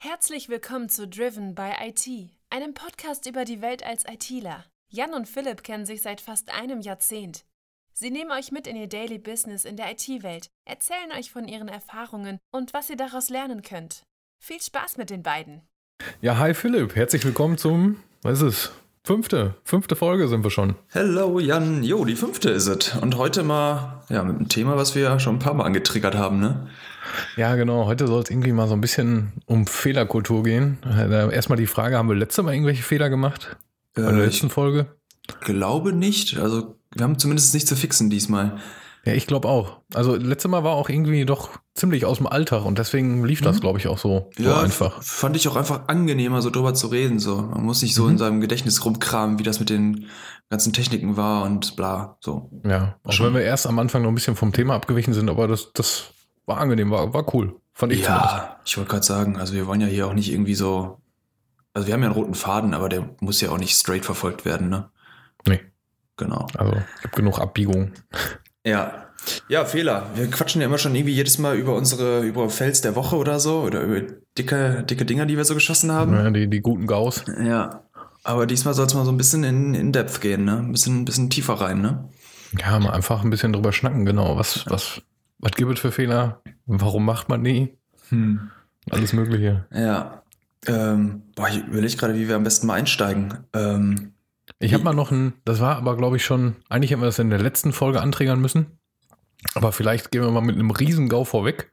Herzlich willkommen zu Driven by IT, einem Podcast über die Welt als ITler. Jan und Philipp kennen sich seit fast einem Jahrzehnt. Sie nehmen euch mit in ihr Daily Business in der IT-Welt, erzählen euch von ihren Erfahrungen und was ihr daraus lernen könnt. Viel Spaß mit den beiden. Ja, hi Philipp, herzlich willkommen zum, was ist es? Fünfte, fünfte Folge sind wir schon. Hello Jan, jo, die fünfte ist es. Und heute mal, ja, mit einem Thema, was wir ja schon ein paar Mal angetriggert haben, ne? Ja, genau. Heute soll es irgendwie mal so ein bisschen um Fehlerkultur gehen. Äh, erstmal die Frage, haben wir letztes Mal irgendwelche Fehler gemacht? Bei der Äh, letzten Folge? Glaube nicht. Also, wir haben zumindest nicht zu fixen diesmal. Ja, ich glaube auch. Also letztes Mal war auch irgendwie doch ziemlich aus dem Alltag und deswegen lief das, glaube ich, auch so, so einfach. fand ich auch einfach angenehmer, so drüber zu reden. So, man muss nicht so Mhm. in seinem Gedächtnis rumkramen, wie das mit den ganzen Techniken war und bla. So. Ja, auch Schon. wenn wir erst am Anfang noch ein bisschen vom Thema abgewichen sind, aber das, das war angenehm, war, war cool. Fand ich zumindest. Ja, ich wollte gerade sagen, also wir wollen ja hier auch nicht irgendwie so. Also wir haben ja einen roten Faden, aber der muss ja auch nicht straight verfolgt werden, ne? Nee. Genau. Also, ich habe genug Abbiegungen. Ja. Ja, Fehler. Wir quatschen ja immer schon irgendwie jedes Mal über unsere, über Fails der Woche oder so oder über dicke, dicke Dinger, die wir so geschossen haben. Ja, die, die guten Gaus. Ja. Aber diesmal soll es mal so ein bisschen in, in Depth gehen, ne? Ein bisschen, ein bisschen tiefer rein, ne? Ja, mal einfach ein bisschen drüber schnacken, genau. Was, was, was gibt es für Fehler? Warum macht man die? Hm. Alles Mögliche. Ja. Ähm, boah, ich überlege gerade, wie wir am besten mal einsteigen. Ähm, Ich habe mal noch ein, das war aber glaube ich schon, eigentlich hätten wir das in der letzten Folge anträgern müssen. Aber vielleicht gehen wir mal mit einem Riesengau vorweg.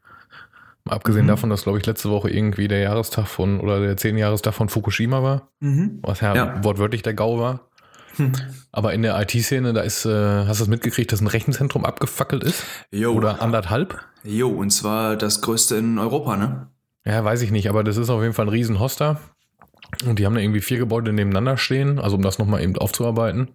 Mal abgesehen Mhm. davon, dass glaube ich letzte Woche irgendwie der Jahrestag von oder der 10 Jahrestag von Fukushima war, was ja, Ja. wortwörtlich der Gau war. Hm. Aber in der IT-Szene, da ist, äh, hast du es mitgekriegt, dass ein Rechenzentrum abgefackelt ist? Jo. Oder anderthalb? Jo, und zwar das größte in Europa, ne? Ja, weiß ich nicht, aber das ist auf jeden Fall ein Riesenhoster. Und die haben da irgendwie vier Gebäude nebeneinander stehen, also um das nochmal eben aufzuarbeiten.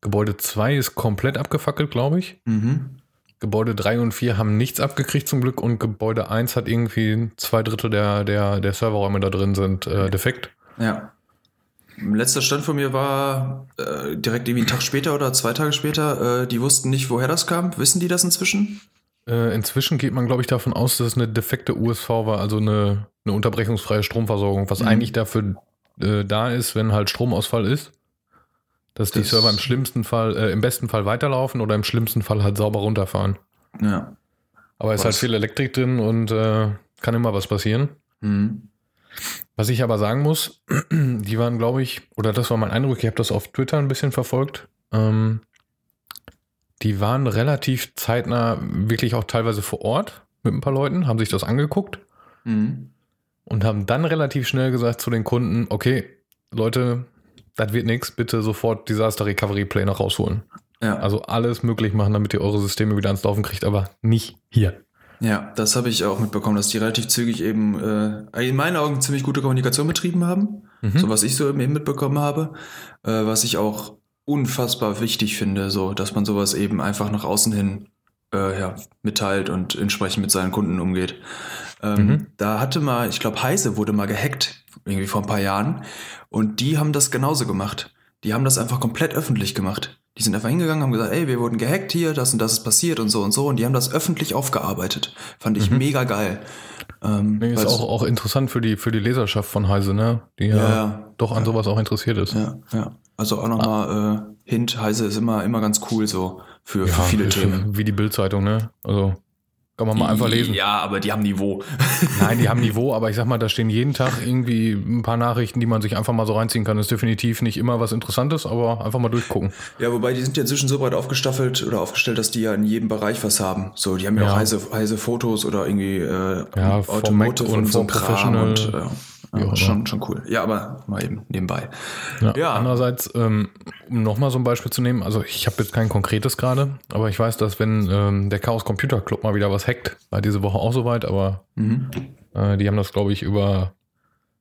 Gebäude 2 ist komplett abgefackelt, glaube ich. Mhm. Gebäude 3 und 4 haben nichts abgekriegt zum Glück und Gebäude 1 hat irgendwie zwei Drittel der, der, der Serverräume da drin sind äh, defekt. Ja. Letzter Stand von mir war äh, direkt irgendwie einen Tag später oder zwei Tage später. Äh, die wussten nicht, woher das kam. Wissen die das inzwischen? Äh, inzwischen geht man, glaube ich, davon aus, dass es eine defekte USV war, also eine, eine unterbrechungsfreie Stromversorgung, was Mhm. eigentlich dafür äh, da ist, wenn halt Stromausfall ist. Dass die Das- Server im schlimmsten Fall, äh, im besten Fall weiterlaufen oder im schlimmsten Fall halt sauber runterfahren. Ja. Aber es ist halt viel Elektrik drin und äh, kann immer was passieren. Mhm. Was ich aber sagen muss, die waren, glaube ich, oder das war mein Eindruck, ich habe das auf Twitter ein bisschen verfolgt. Ähm, die waren relativ zeitnah wirklich auch teilweise vor Ort mit ein paar Leuten, haben sich das angeguckt Mhm. und haben dann relativ schnell gesagt zu den Kunden, okay, Leute, das wird nichts, bitte sofort Disaster Recovery Pläne rausholen. Ja. Also alles möglich machen, damit ihr eure Systeme wieder ans Laufen kriegt, aber nicht hier. ja, das habe ich auch mitbekommen, dass die relativ zügig eben äh, in meinen Augen ziemlich gute Kommunikation betrieben haben. Mhm. So was ich so eben mitbekommen habe. Äh, was ich auch unfassbar wichtig finde, so dass man sowas eben einfach nach außen hin äh, ja, mitteilt und entsprechend mit seinen Kunden umgeht. Ähm, Mhm. Da hatte mal, ich glaube, Heise wurde mal gehackt, irgendwie vor ein paar Jahren. Und die haben das genauso gemacht. Die haben das einfach komplett öffentlich gemacht. Die sind einfach hingegangen, haben gesagt, ey, wir wurden gehackt hier, das und das ist passiert und so und so. Und die haben das öffentlich aufgearbeitet. Fand ich Mhm. mega geil. Ähm, Nee, ist auch, auch interessant für die, für die Leserschaft von Heise, ne? Die ja, Ja, ja. doch an sowas auch interessiert ist. Ja, ja. Also auch nochmal äh, Hint, Heise ist immer, immer ganz cool so für, für viele Themen. Wie die Bildzeitung, ne? Also kann man mal einfach lesen. Ja, aber die haben Niveau. Nein, die haben Niveau, aber ich sag mal, da stehen jeden Tag irgendwie ein paar Nachrichten, die man sich einfach mal so reinziehen kann. ist definitiv nicht immer was Interessantes, aber einfach mal durchgucken. Ja, wobei die sind ja inzwischen so breit aufgestaffelt oder aufgestellt, dass die ja in jedem Bereich was haben. So, die haben ja, Ja. auch heiße, heiße Fotos oder irgendwie äh, Ja, vom Mac und vom Professional, und äh, wie auch ja, schon, schon cool. Ja, aber mal eben nebenbei. Ja. Ja. Andererseits, ähm, um nochmal so ein Beispiel zu nehmen, also ich habe jetzt kein konkretes gerade, aber ich weiß, dass wenn ähm, der Chaos Computer Club mal wieder was hackt, war diese Woche auch soweit, aber Mhm. Äh, die haben das, glaube ich, über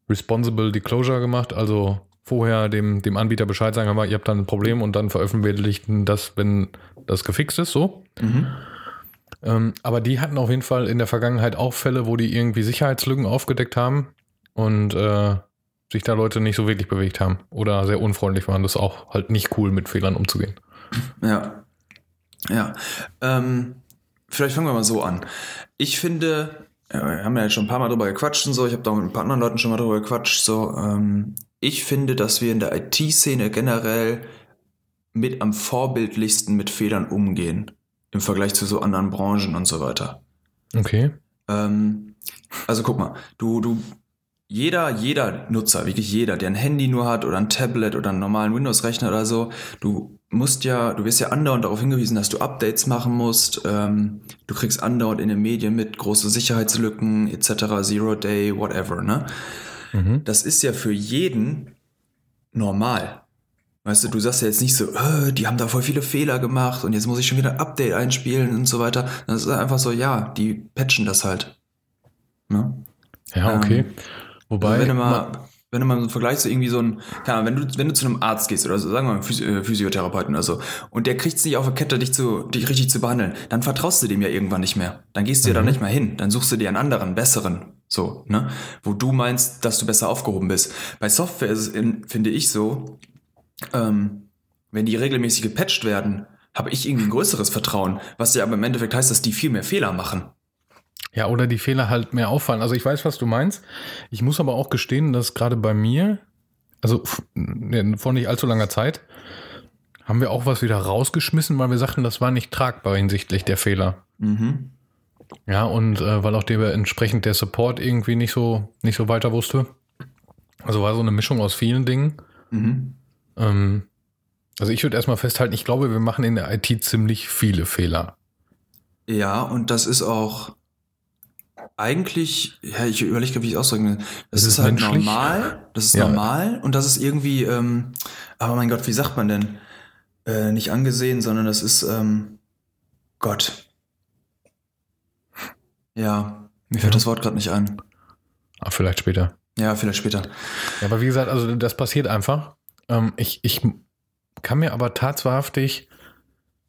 Responsible Disclosure gemacht, also vorher dem, dem Anbieter Bescheid sagen, mal, ihr habt da ein Problem und dann veröffentlichten das, wenn das gefixt ist, so. Mhm. Ähm, aber die hatten auf jeden Fall in der Vergangenheit auch Fälle, wo die irgendwie Sicherheitslücken aufgedeckt haben und äh, sich da Leute nicht so wirklich bewegt haben oder sehr unfreundlich waren. Das ist auch halt nicht cool, mit Fehlern umzugehen. Ja. Ja. Ähm, vielleicht fangen wir mal so an. Ich finde, ja, wir haben ja jetzt schon ein paar Mal drüber gequatscht und so. Ich habe da auch mit ein paar anderen Leuten schon mal drüber gequatscht. So, ähm, ich finde, dass wir in der IT-Szene generell mit am vorbildlichsten mit Fehlern umgehen im Vergleich zu so anderen Branchen und so weiter. Okay. Ähm, also guck mal, du, du, jeder, jeder Nutzer, wirklich jeder, der ein Handy nur hat oder ein Tablet oder einen normalen Windows-Rechner oder so, du musst ja, du wirst ja andauernd darauf hingewiesen, dass du Updates machen musst. Ähm, du kriegst andauernd in den Medien mit große Sicherheitslücken etc., Zero Day, whatever, ne? Mhm. Das ist ja für jeden normal. Weißt du, du sagst ja jetzt nicht so, äh, die haben da voll viele Fehler gemacht und jetzt muss ich schon wieder ein Update einspielen und so weiter. Das ist einfach so, ja, die patchen das halt. Ne? Ja, okay. Ähm, Wobei, Also wenn du mal, wenn du mal so vergleichst, irgendwie so ein, keine Ahnung, wenn du, wenn du zu einem Arzt gehst oder so, sagen wir mal Physi äh, Physiotherapeuten oder so, und der kriegt es nicht auf der Kette, dich zu, dich richtig zu behandeln, dann vertraust du dem ja irgendwann nicht mehr. Dann gehst du ja da Mhm. nicht mehr hin. Dann suchst du dir einen anderen, besseren, so, ne? Wo du meinst, dass du besser aufgehoben bist. Bei Software ist es, in, finde ich so, ähm, wenn die regelmäßig gepatcht werden, habe ich irgendwie ein größeres Vertrauen, was ja aber im Endeffekt heißt, dass die viel mehr Fehler machen. Ja, oder die Fehler halt mehr auffallen. Also ich weiß, was du meinst. Ich muss aber auch gestehen, dass gerade bei mir, also vor nicht allzu langer Zeit, haben wir auch was wieder rausgeschmissen, weil wir sagten, das war nicht tragbar hinsichtlich der Fehler. Mhm. Ja, und äh, weil auch der, entsprechend der Support irgendwie nicht so, nicht so weiter wusste. Also war so eine Mischung aus vielen Dingen. Mhm. Ähm, also ich würde erstmal festhalten, ich glaube, wir machen in der IT ziemlich viele Fehler. Ja, und das ist auch eigentlich, ja, ich überlege gerade, wie ich es ausdrücken will. Das, Das ist, ist halt menschlich. normal. Das ist Ja. normal und das ist irgendwie, ähm, aber mein Gott, wie sagt man denn? Äh, nicht angesehen, sondern das ist, ähm, Gott. Ja, mir fällt Ja. das Wort gerade nicht ein. Ah, vielleicht später. Ja, vielleicht später. Ja, aber wie gesagt, also das passiert einfach. Ähm, ich, ich kann mir aber tatsächlich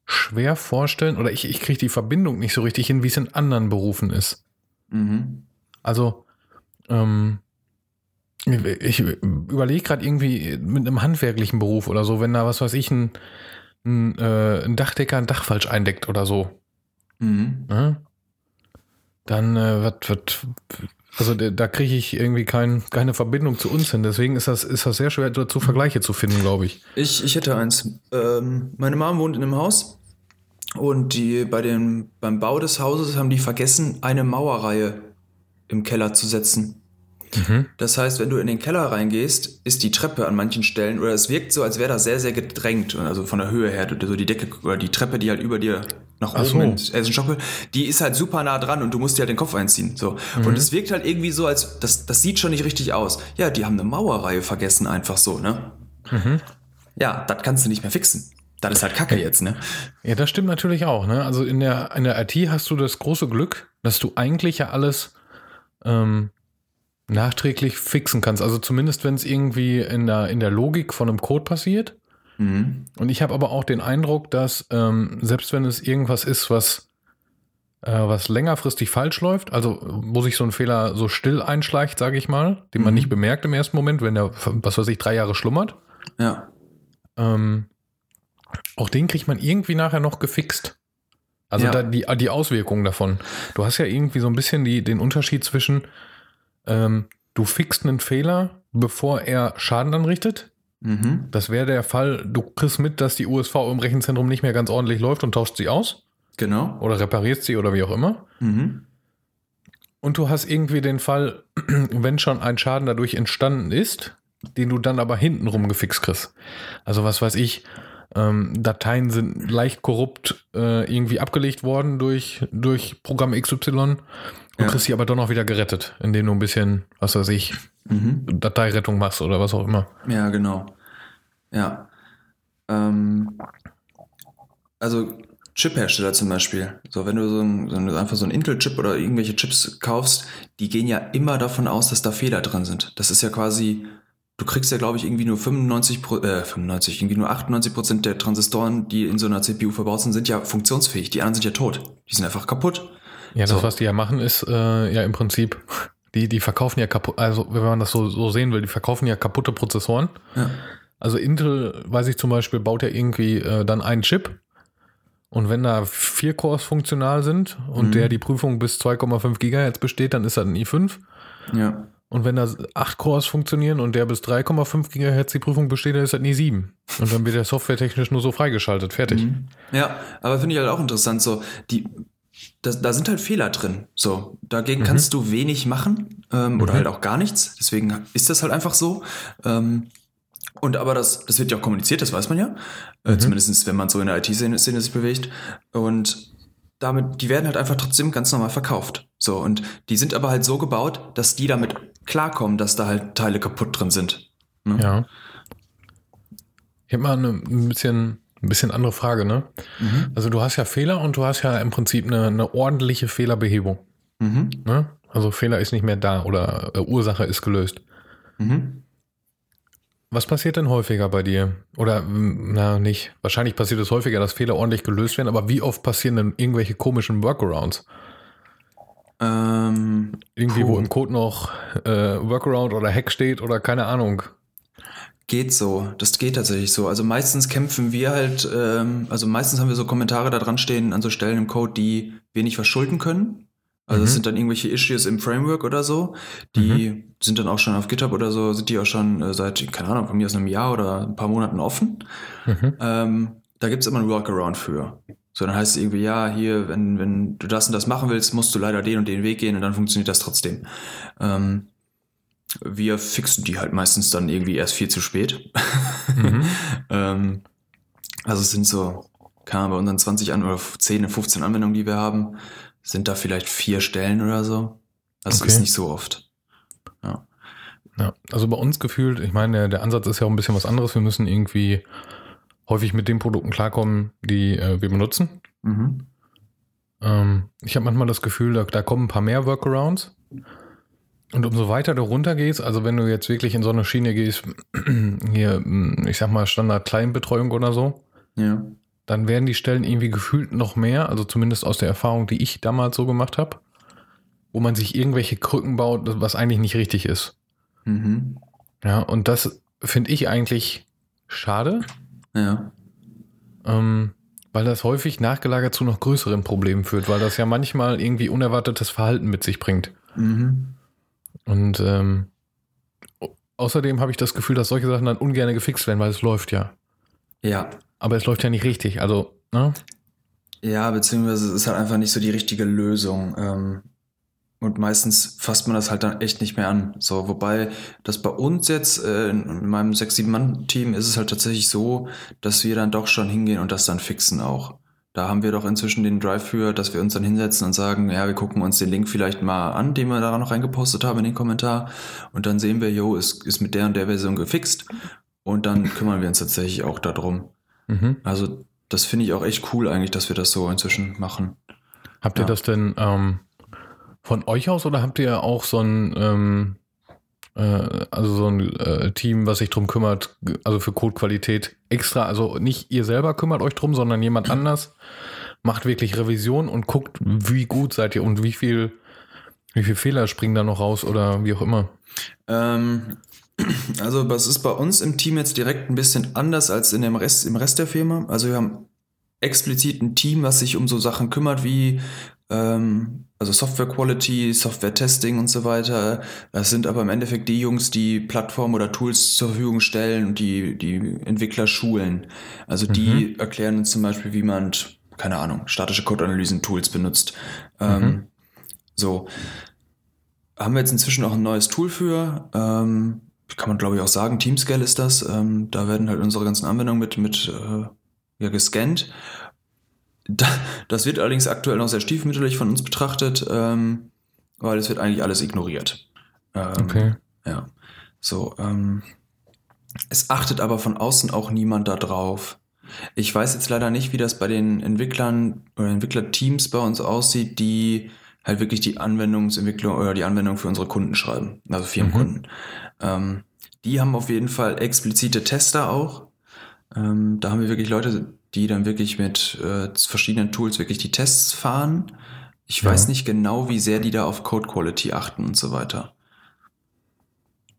schwer vorstellen, oder ich, ich kriege die Verbindung nicht so richtig hin, wie es in anderen Berufen ist. Mhm. Also, ähm, ich überlege gerade irgendwie mit einem handwerklichen Beruf oder so, wenn da, was weiß ich, ein, ein, äh, ein Dachdecker ein Dach falsch eindeckt oder so. Mhm. Ne? Dann äh, wird, wird, also da- da kriege ich irgendwie kein, keine Verbindung zu uns hin. Deswegen ist das, ist das sehr schwer, dazu Vergleiche zu finden, glaube ich. Ich, ich hätte eins. Ähm, meine Mom wohnt in einem Haus und die bei dem, beim Bau des Hauses haben die vergessen, eine Mauerreihe im Keller zu setzen. Mhm. Das heißt, wenn du in den Keller reingehst, ist die Treppe an manchen Stellen oder es wirkt so, als wäre das sehr, sehr gedrängt. Also von der Höhe her, so die Decke oder die Treppe, die halt über dir nach Ach oben so. ersten Stock, die ist halt super nah dran und du musst dir halt den Kopf einziehen. So. Mhm. Und es wirkt halt irgendwie so, als das, das sieht schon nicht richtig aus. Ja, die haben eine Mauerreihe vergessen, einfach so, ne? Mhm. Ja, das kannst du nicht mehr fixen. Das ist halt Kacke jetzt, ne? Ja, das stimmt natürlich auch. Ne? Also in der, in der IT hast du das große Glück, dass du eigentlich ja alles ähm, nachträglich fixen kannst. Also zumindest, wenn es irgendwie in der, in der Logik von einem Code passiert. Mhm. Und ich habe aber auch den Eindruck, dass ähm, selbst wenn es irgendwas ist, was, äh, was längerfristig falsch läuft, also wo sich so ein Fehler so still einschleicht, sage ich mal, den man Mhm. nicht bemerkt im ersten Moment, wenn der, was weiß ich, drei Jahre schlummert, Ja. ähm, auch den kriegt man irgendwie nachher noch gefixt. Also Ja. da die, die Auswirkungen davon. Du hast ja irgendwie so ein bisschen die, den Unterschied zwischen, ähm, du fixst einen Fehler, bevor er Schaden anrichtet. Mhm. Das wäre der Fall, du kriegst mit, dass die USV im Rechenzentrum nicht mehr ganz ordentlich läuft und tauscht sie aus Genau. oder reparierst sie oder wie auch immer. Mhm. Und du hast irgendwie den Fall, wenn schon ein Schaden dadurch entstanden ist, den du dann aber hintenrum gefixt kriegst. Also was weiß ich, ähm, Dateien sind leicht korrupt äh, irgendwie abgelegt worden durch, durch Programm XY. Du Ja. kriegst sie aber doch noch wieder gerettet, indem du ein bisschen, was weiß ich, Mhm. Dateirettung machst oder was auch immer. Ja, genau. Ja. Ähm, also Chip-Hersteller zum Beispiel. So, wenn du so ein, so ein, einfach so ein Intel-Chip oder irgendwelche Chips kaufst, die gehen ja immer davon aus, dass da Fehler drin sind. Das ist ja quasi, du kriegst ja, glaube ich, irgendwie nur 95, Pro, äh, 95, irgendwie nur 98 Prozent der Transistoren, die in so einer CPU verbaut sind, sind ja funktionsfähig. Die anderen sind ja tot. Die sind einfach kaputt. Ja, das, So. was die ja machen, ist äh, ja im Prinzip, die, die verkaufen ja kaputt, also wenn man das so, so sehen will, die verkaufen ja kaputte Prozessoren. Ja. Also Intel, weiß ich zum Beispiel, baut ja irgendwie äh, dann einen Chip Und wenn da vier Cores funktional sind und Mhm. der die Prüfung bis 2,5 Gigahertz besteht, dann ist das ein i5. Ja. Und wenn da acht Cores funktionieren und der bis 3,5 Gigahertz die Prüfung besteht, dann ist das ein i7. Und dann wird der softwaretechnisch nur so freigeschaltet. Fertig. Mhm. Ja, aber finde ich halt auch interessant, so, die, da, da sind halt Fehler drin. So, dagegen Mhm. kannst du wenig machen ähm, oder Mhm. halt auch gar nichts. Deswegen ist das halt einfach so. Ähm, und aber das, das wird ja auch kommuniziert, das weiß man ja. Äh, Mhm. Zumindest wenn man so in der IT-Szene Szene sich bewegt. Und damit, die werden halt einfach trotzdem ganz normal verkauft. So, und die sind aber halt so gebaut, dass die damit klarkommen, dass da halt Teile kaputt drin sind. Ne? Ja. Ich habe mal eine ein bisschen, ein bisschen andere Frage, ne? Mhm. Also du hast ja Fehler und du hast ja im Prinzip eine, eine ordentliche Fehlerbehebung. Mhm. Ne? Also Fehler ist nicht mehr da oder äh, Ursache ist gelöst. Mhm. Was passiert denn häufiger bei dir? Oder, mm, na, nicht. Wahrscheinlich passiert es häufiger, dass Fehler ordentlich gelöst werden, aber wie oft passieren denn irgendwelche komischen Workarounds? Ähm, Irgendwie, Puh. wo im Code noch äh, Workaround oder Hack steht oder keine Ahnung. Geht so, das geht tatsächlich so. Also meistens kämpfen wir halt, ähm, also meistens haben wir so Kommentare da dran stehen an so Stellen im Code, die wir nicht verschulden können. Also es Mhm. sind dann irgendwelche Issues im Framework oder so, die sind dann auch schon auf GitHub oder so, sind die auch schon äh, seit, keine Ahnung, von mir aus einem Jahr oder ein paar Monaten offen. Mhm. Ähm, da gibt's immer einen Workaround für. So, dann heißt es irgendwie, ja, hier, wenn, wenn du das und das machen willst, musst du leider den und den Weg gehen und dann funktioniert das trotzdem. Ähm, wir fixen die halt meistens dann irgendwie erst viel zu spät. Mhm. ähm, also es sind so, keine Ahnung, bei unseren 20 an oder 10, 15 Anwendungen, die wir haben, sind da vielleicht vier Stellen oder so. Das Okay. ist nicht so oft. Ja, also bei uns gefühlt, ich meine, der, Ansatz ist ja auch ein bisschen was anderes. Wir müssen irgendwie häufig mit den Produkten klarkommen, die äh, wir benutzen. Mhm. Ähm, ich habe manchmal das Gefühl, da, da kommen ein paar mehr Workarounds. Und umso weiter du runtergehst, also wenn du jetzt wirklich in so eine Schiene gehst, hier, mh, ich sag mal, Standard-Client-Betreuung oder so, Ja. Dann werden die Stellen irgendwie gefühlt noch mehr, also zumindest aus der Erfahrung, die ich damals so gemacht habe, wo man sich irgendwelche Krücken baut, was eigentlich nicht richtig ist. Mhm. Ja, und das finde ich eigentlich schade, Ja. ähm, weil das häufig nachgelagert zu noch größeren Problemen führt, weil das ja manchmal irgendwie unerwartetes Verhalten mit sich bringt. Mhm. Und ähm, au- außerdem habe ich das Gefühl, dass solche Sachen dann ungern gefixt werden, weil es läuft ja. Ja. Aber es läuft ja nicht richtig. Also, ne? Ja, beziehungsweise es ist halt einfach nicht so die richtige Lösung. Ähm, und meistens fasst man das halt dann echt nicht mehr an. So, wobei das bei uns jetzt, äh, in meinem 6-7-Mann-Team, ist es halt tatsächlich so, dass wir dann doch schon hingehen und das dann fixen auch. Da haben wir doch inzwischen den Drive für, dass wir uns dann hinsetzen und sagen, ja, wir gucken uns den Link vielleicht mal an, den wir da noch reingepostet haben in den Kommentar. Und dann sehen wir, jo, ist, ist mit der und der Version gefixt. Und dann kümmern wir uns tatsächlich auch darum. Mhm. Also das finde ich auch echt cool eigentlich, dass wir das so inzwischen machen. Habt ihr Ja. das denn ähm, von euch aus oder habt ihr auch so ein, ähm, äh, also so ein äh, Team, was sich drum kümmert, also für Codequalität extra, also nicht ihr selber kümmert euch drum, sondern jemand anders macht wirklich Revision und guckt, wie gut seid ihr und wie viel, wie viel Fehler springen da noch raus oder wie auch immer. Ähm, also das ist bei uns im Team jetzt direkt ein bisschen anders als in dem Rest, im Rest der Firma. Also wir haben explizit ein Team, was sich um so Sachen kümmert wie ähm, also Software Quality, Software Testing und so weiter. Das sind aber im Endeffekt die Jungs, die Plattformen oder Tools zur Verfügung stellen und die, die Entwickler schulen. Also die erklären uns zum Beispiel, wie man, keine Ahnung, statische Code-Analysen-Tools benutzt. Ähm, Mhm. So. Haben wir jetzt inzwischen auch ein neues Tool für. Ähm, kann man glaube ich auch sagen, Teamscale ist das. Ähm, da werden halt unsere ganzen Anwendungen mit, mit äh, ja, gescannt. Da, das wird allerdings aktuell noch sehr stiefmütterlich von uns betrachtet, ähm, weil es wird eigentlich alles ignoriert. Ähm, Okay. Ja. So, ähm, es achtet aber von außen auch niemand da drauf. Ich weiß jetzt leider nicht, wie das bei den Entwicklern oder Entwicklerteams bei uns aussieht, die halt wirklich die Anwendungsentwicklung oder die Anwendung für unsere Kunden schreiben, also Firmenkunden. Ähm, die haben auf jeden Fall explizite Tester auch. Ähm, da haben wir wirklich Leute, die dann wirklich mit äh, verschiedenen Tools wirklich die Tests fahren. Ich Ja. weiß nicht genau, wie sehr die da auf Code Quality achten und so weiter.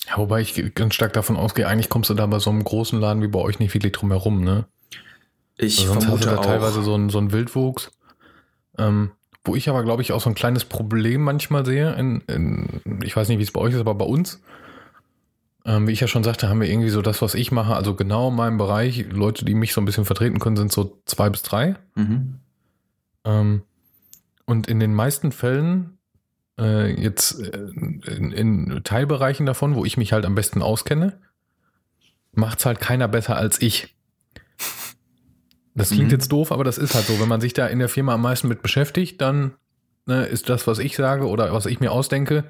Ja, wobei ich ganz stark davon ausgehe, eigentlich kommst du da bei so einem großen Laden wie bei euch nicht wirklich drum herum, ne? Ich Also sonst hast du vermute da auch. teilweise so einen, so einen Wildwuchs. Ähm, wo ich aber, glaube ich, auch so ein kleines Problem manchmal sehe. In, in, ich weiß nicht, wie es bei euch ist, aber bei uns, ähm, wie ich ja schon sagte, haben wir irgendwie so das, was ich mache, also genau in meinem Bereich. Leute, die mich so ein bisschen vertreten können, sind so zwei bis drei. Mhm. Ähm, und in den meisten Fällen, äh, jetzt äh, in, in Teilbereichen davon, wo ich mich halt am besten auskenne, macht es halt keiner besser als ich. Das klingt Mhm. jetzt doof, aber das ist halt so. Wenn man sich da in der Firma am meisten mit beschäftigt, dann ne, ist das, was ich sage oder was ich mir ausdenke,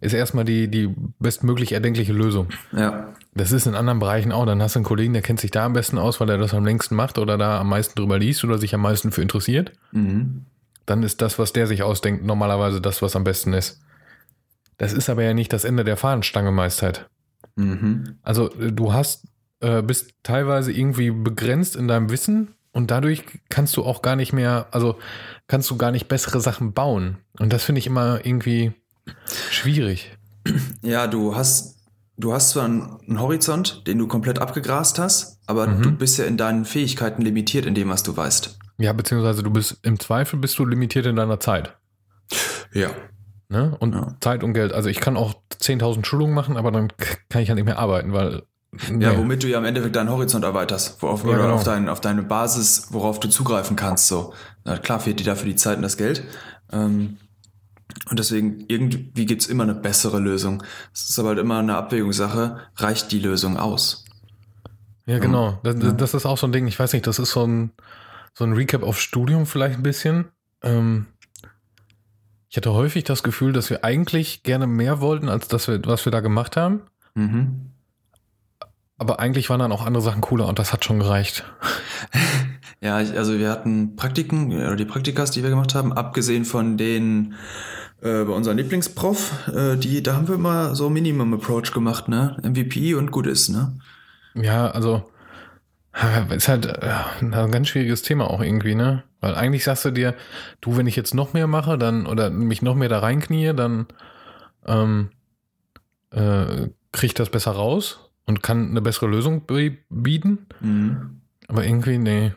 ist erstmal die, die bestmöglich erdenkliche Lösung. Ja. Das ist in anderen Bereichen auch. Dann hast du einen Kollegen, der kennt sich da am besten aus, weil er das am längsten macht oder da am meisten drüber liest oder sich am meisten für interessiert Mhm. dann ist das, was der sich ausdenkt, normalerweise das, was am besten ist. Das ist aber ja nicht das Ende der Fahnenstange meist halt. Mhm. Also äh, du hast, äh, bist teilweise irgendwie begrenzt in deinem Wissen und dadurch kannst du auch gar nicht mehr, also kannst du gar nicht bessere Sachen bauen. Und das finde ich immer irgendwie schwierig. Ja, du hast, du hast zwar einen, Horizont, den du komplett abgegrast hast, aber Mhm. du bist ja in deinen Fähigkeiten limitiert in dem, was du weißt. Ja, beziehungsweise du bist im Zweifel bist du limitiert in deiner Zeit. Ja. Ne? Und Ja. Zeit und Geld. Also ich kann auch 10.000 Schulungen machen, aber dann kann ich halt nicht mehr arbeiten, weil. Ja, nee. womit du ja im Endeffekt deinen Horizont erweiterst, worauf, Ja, oder genau. auf, dein, auf deine Basis, worauf du zugreifen kannst. So. Na klar fehlt dir dafür die Zeit und das Geld. Ähm, und deswegen, irgendwie gibt's immer eine bessere Lösung. Es ist aber halt immer eine Abwägungssache, reicht die Lösung aus? Ja, genau. Das, Ja. das ist auch so ein Ding, ich weiß nicht, das ist so ein, so ein Recap auf Studium vielleicht ein bisschen. Ähm, ich hatte häufig das Gefühl, dass wir eigentlich gerne mehr wollten, als das wir, was wir da gemacht haben. Mhm. Aber eigentlich waren dann auch andere Sachen cooler und das hat schon gereicht. Ja, also wir hatten Praktiken, oder die Praktikas, die wir gemacht haben, abgesehen von den äh, bei unserem Lieblingsprof, äh, die, da haben wir immer so Minimum Approach gemacht, ne? MVP und gut ist, ne? Ja, also ist halt äh, ein ganz schwieriges Thema auch irgendwie, ne? Weil eigentlich sagst du dir, du, wenn ich jetzt noch mehr mache, dann oder mich noch mehr da reinknie, dann ähm, äh, kriege ich das besser raus und kann eine bessere Lösung bi- bieten. Mhm. Aber irgendwie, nee,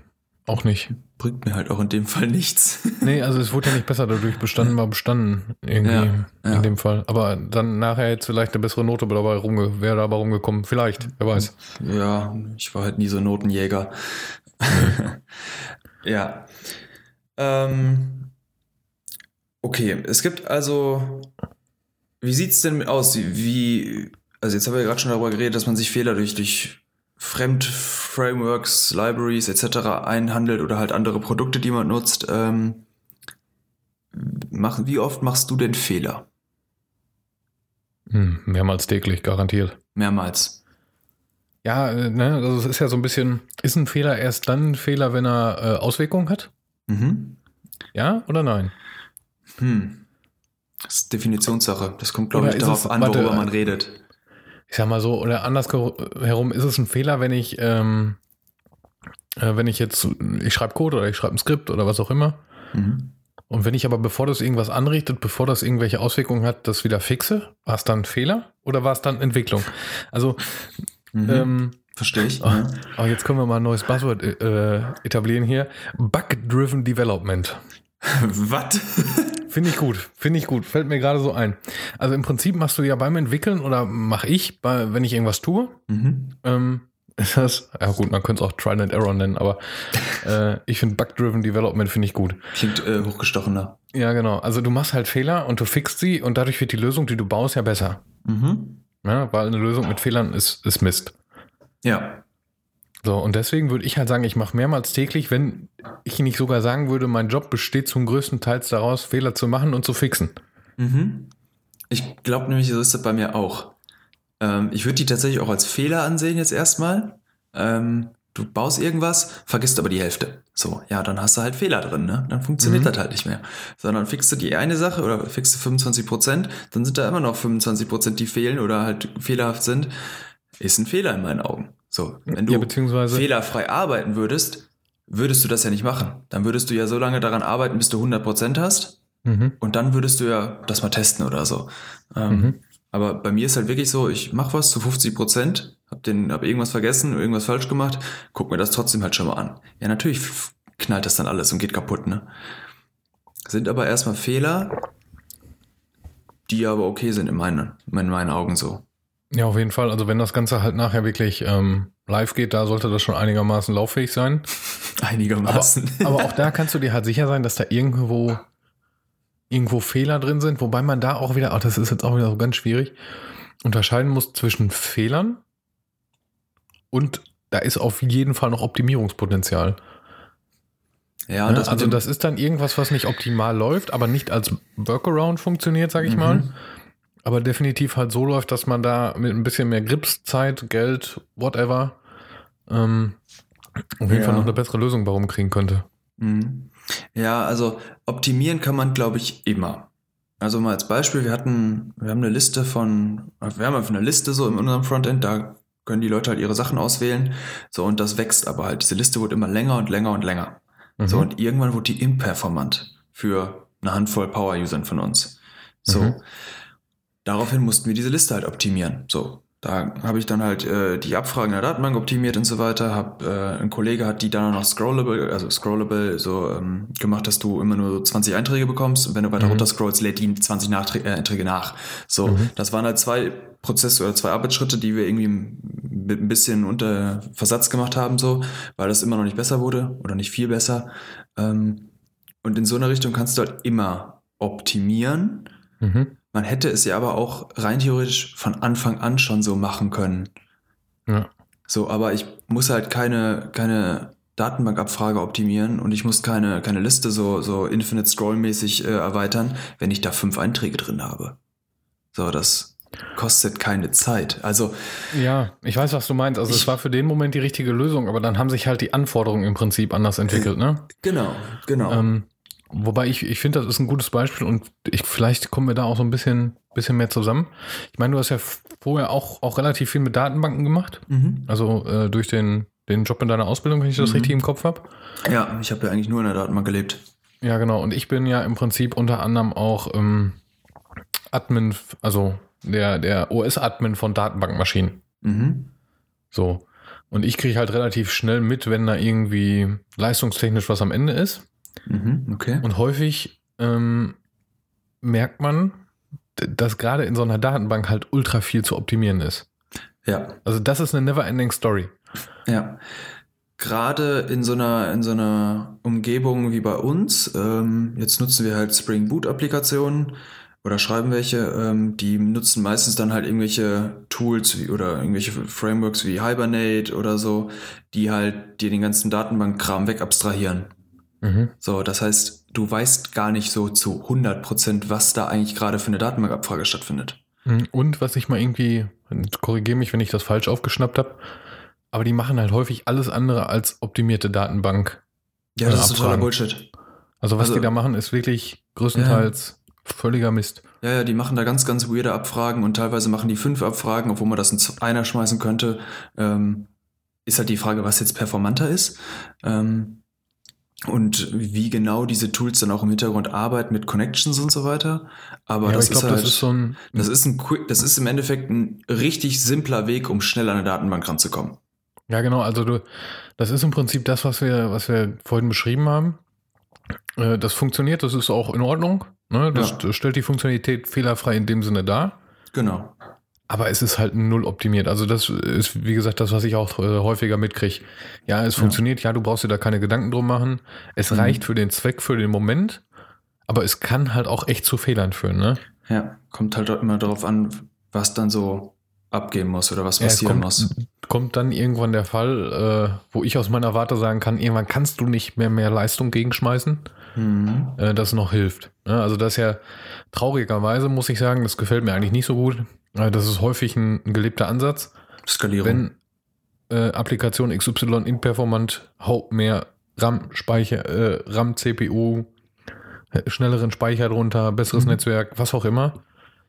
auch nicht. Bringt mir halt auch in dem Fall nichts. Nee, also es wurde ja nicht besser dadurch. Bestanden war bestanden. Irgendwie Ja, ja. in dem Fall. Aber dann nachher jetzt vielleicht eine bessere Note dabei rumge wäre dabei rumgekommen. Vielleicht, wer weiß. ja, ich war halt nie so Notenjäger. ja. Ähm, okay, es gibt also. Wie sieht's denn aus? Wie, also jetzt haben wir ja gerade schon darüber geredet, dass man sich Fehler durch, durch Fremdframeworks, Libraries etc. einhandelt oder halt andere Produkte, die man nutzt. Ähm, mach, wie oft machst du denn Fehler? Hm, mehrmals täglich, garantiert. Mehrmals. Ja, äh, ne, also es ist ja so ein bisschen, ist ein Fehler erst dann ein Fehler, wenn er äh, Auswirkungen hat? Mhm. Ja oder nein? Hm. Das ist Definitionssache. Das kommt, glaube ich, darauf es- an, warte, worüber man redet. Ich sag mal so, oder andersherum ist es ein Fehler, wenn ich, ähm, äh, wenn ich jetzt, ich schreibe Code oder ich schreibe ein Skript oder was auch immer. Mhm. Und wenn ich aber, bevor das irgendwas anrichtet, bevor das irgendwelche Auswirkungen hat, das wieder fixe, war es dann ein Fehler oder war es dann Entwicklung? Also, Mhm. ähm, Verstehe ich. oh, oh, jetzt können wir mal ein neues Buzzword äh, etablieren hier. Bug-Driven Development. Was? Finde ich gut, finde ich gut, fällt mir gerade so ein. Also im Prinzip machst du ja beim Entwickeln oder mache ich, bei, wenn ich irgendwas tue, Mhm. ähm, ist das, ja gut, man könnte es auch Trial and Error nennen, aber äh, ich finde Bug-Driven Development finde ich gut. Klingt äh, hochgestochener. Ja, genau. Also du machst halt Fehler und du fixst sie und dadurch wird die Lösung, die du baust, ja besser. Mhm. Ja, weil eine Lösung mit Fehlern ist, ist Mist. Ja. So, und deswegen würde ich halt sagen, ich mache mehrmals täglich, wenn ich nicht sogar sagen würde, mein Job besteht zum größten Teil daraus, Fehler zu machen und zu fixen. Mhm. Ich glaube nämlich, so ist das bei mir auch. Ähm, ich würde die tatsächlich auch als Fehler ansehen jetzt erstmal. Ähm, du baust irgendwas, vergisst aber die Hälfte. So, ja, dann hast du halt Fehler drin, ne? Dann funktioniert Mhm. das halt nicht mehr. Sondern fixst du die eine Sache oder fixst du 25 Prozent, dann sind da immer noch 25 Prozent, die fehlen oder halt fehlerhaft sind. Ist ein Fehler in meinen Augen. So, wenn du Ja, fehlerfrei arbeiten würdest, würdest du das ja nicht machen. Dann würdest du ja so lange daran arbeiten, bis du 100 Prozent hast. Mhm. Und dann würdest du ja das mal testen oder so. Ähm, Mhm. Aber bei mir ist halt wirklich so, ich mache was zu 50 Prozent, hab, den, hab irgendwas vergessen, irgendwas falsch gemacht, guck mir das trotzdem halt schon mal an. Ja, natürlich knallt das dann alles und geht kaputt, ne? Sind aber erstmal Fehler, die aber okay sind in meinen, in meinen Augen so. Ja, auf jeden Fall. Also wenn das Ganze halt nachher wirklich ähm, live geht, da sollte das schon einigermaßen lauffähig sein. Aber, Einigermaßen. aber auch da kannst du dir halt sicher sein, dass da irgendwo irgendwo Fehler drin sind, wobei man da auch wieder, ach, das ist jetzt auch wieder so ganz schwierig, unterscheiden muss zwischen Fehlern und da ist auf jeden Fall noch Optimierungspotenzial. ja, Ne? das also das ist dann irgendwas, was nicht optimal läuft, aber nicht als Workaround funktioniert, sage ich Mhm. mal. Aber definitiv halt so läuft, dass man da mit ein bisschen mehr Grips, Zeit, Geld, whatever, ähm, auf jeden Ja. Fall noch eine bessere Lösung warum kriegen könnte. Mhm. Ja, also optimieren kann man, glaube ich, immer. Also mal als Beispiel, wir hatten, wir haben eine Liste von, wir haben einfach eine Liste so in unserem Frontend, da können die Leute halt ihre Sachen auswählen. So, und das wächst aber halt. Diese Liste wird immer länger und länger und länger. Mhm. So, und irgendwann wurde die imperformant für eine Handvoll Power-Usern von uns. So. Mhm. Daraufhin mussten wir diese Liste halt optimieren. So. Da habe ich dann halt äh, die Abfragen in der Datenbank optimiert und so weiter. Hab, äh, ein Kollege hat die dann auch noch scrollable, also scrollable so ähm, gemacht, dass du immer nur so 20 Einträge bekommst und wenn du weiter Mhm. runter scrollst, lädt die 20 Nachträ äh, Einträge nach. So, Mhm. das waren halt zwei Prozesse oder zwei Arbeitsschritte, die wir irgendwie mit ein bisschen unter Versatz gemacht haben, so, weil das immer noch nicht besser wurde oder nicht viel besser. Ähm, und in so einer Richtung kannst du halt immer optimieren. Mhm. Man hätte es ja aber auch rein theoretisch von Anfang an schon so machen können. Ja. So, aber ich muss halt keine, keine Datenbankabfrage optimieren und ich muss keine, keine Liste so, so Infinite Scroll-mäßig äh, erweitern, wenn ich da fünf Einträge drin habe. So, das kostet keine Zeit. Also, Ja, ich weiß, was du meinst. Also es Ich- war für den Moment die richtige Lösung, aber dann haben sich halt die Anforderungen im Prinzip anders entwickelt, ne? genau, genau. Ähm, wobei ich, ich finde, das ist ein gutes Beispiel und ich, vielleicht kommen wir da auch so ein bisschen, bisschen mehr zusammen. Ich meine, du hast ja vorher auch, auch relativ viel mit Datenbanken gemacht. mhm. Also äh, durch den, den Job in deiner Ausbildung, wenn ich das Mhm. richtig im Kopf habe. Ja, ich habe ja eigentlich nur in der Datenbank gelebt. Ja, genau. Und ich bin ja im Prinzip unter anderem auch ähm, Admin, also der, der OS-Admin von Datenbankmaschinen. Mhm. So. Und ich kriege halt relativ schnell mit, wenn da irgendwie leistungstechnisch was am Ende ist. Mhm. Okay. Und häufig ähm, merkt man, dass gerade in so einer Datenbank halt ultra viel zu optimieren ist. Ja. Also das ist eine never-ending Story. Ja. Gerade in so einer, in so einer Umgebung wie bei uns, ähm, jetzt nutzen wir halt Spring Boot Applikationen oder schreiben welche, ähm, die nutzen meistens dann halt irgendwelche Tools wie, oder irgendwelche Frameworks wie Hibernate oder so, die halt dir den ganzen Datenbankkram wegabstrahieren. Mhm. So, das heißt, du weißt gar nicht so zu 100%, was da eigentlich gerade für eine Datenbankabfrage stattfindet. Mhm. Und was ich mal irgendwie, korrigiere mich, wenn ich das falsch aufgeschnappt habe, aber die machen halt häufig alles andere als optimierte Datenbank. Ja, Äh, das ist totaler Abfragen. Bullshit. Also was Also- die da machen, ist wirklich größtenteils völliger Mist. Ja, ja, die machen da ganz, ganz weirde Abfragen und teilweise machen die fünf Abfragen, obwohl man das in einer schmeißen könnte. Ähm, ist halt die Frage, was jetzt performanter ist. Ähm, und wie genau diese Tools dann auch im Hintergrund arbeiten mit Connections und so weiter. Aber ja, das ich glaube, ist halt, das ist so ein, das ist ein quick, das ist im Endeffekt ein richtig simpler Weg, um schnell an eine Datenbank ranzukommen. Ja, genau. Also du, das ist im Prinzip das, was wir, was wir vorhin beschrieben haben. Äh, Das funktioniert, das ist auch in Ordnung. Ne? Das Ja. st- stellt die Funktionalität fehlerfrei in dem Sinne dar. Genau. Aber es ist halt null optimiert. Also das ist, wie gesagt, das, was ich auch äh, häufiger mitkriege. Ja, es Ja. funktioniert. Ja, du brauchst dir da keine Gedanken drum machen. Es Mhm. reicht für den Zweck, für den Moment. Aber es kann halt auch echt zu Fehlern führen. Ne? Ja, kommt halt immer darauf an, was dann so abgehen muss oder was Ja, passieren kommt, muss. kommt dann irgendwann der Fall, äh, wo ich aus meiner Warte sagen kann, irgendwann kannst du nicht mehr mehr Leistung gegenschmeißen. Mhm. äh, das noch hilft. Ja, also das ist ja traurigerweise, muss ich sagen, das gefällt mir eigentlich nicht so gut. Das ist häufig ein, gelebter Ansatz. Skalierung. Wenn äh, Applikation XY inperformant, haut mehr RAM, Speicher, äh, RAM, CPU, äh, schnelleren Speicher drunter, besseres Mhm. Netzwerk, was auch immer.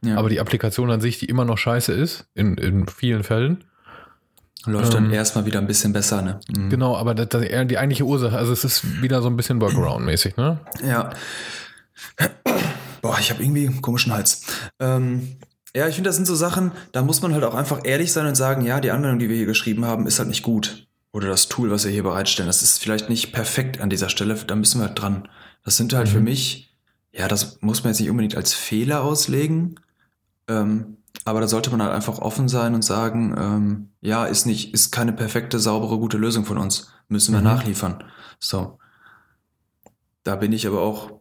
ja. Aber die Applikation an sich, die immer noch scheiße ist, in, in vielen Fällen. Läuft dann Ähm, erstmal wieder ein bisschen besser, ne? Mhm. Genau, aber das, das die eigentliche Ursache, also es ist wieder so ein bisschen Workaround-mäßig, ne? Ja. Boah, ich habe irgendwie einen komischen Hals. Ähm, Ja, ich finde, das sind so Sachen, da muss man halt auch einfach ehrlich sein und sagen, ja, die Anwendung, die wir hier geschrieben haben, ist halt nicht gut. Oder das Tool, was wir hier bereitstellen, das ist vielleicht nicht perfekt an dieser Stelle, da müssen wir halt dran. Das sind halt Mhm. für mich, ja, das muss man jetzt nicht unbedingt als Fehler auslegen, ähm, aber da sollte man halt einfach offen sein und sagen, ähm, ja, ist nicht, ist keine perfekte, saubere, gute Lösung von uns. Müssen wir Mhm. nachliefern. So. Da bin ich aber auch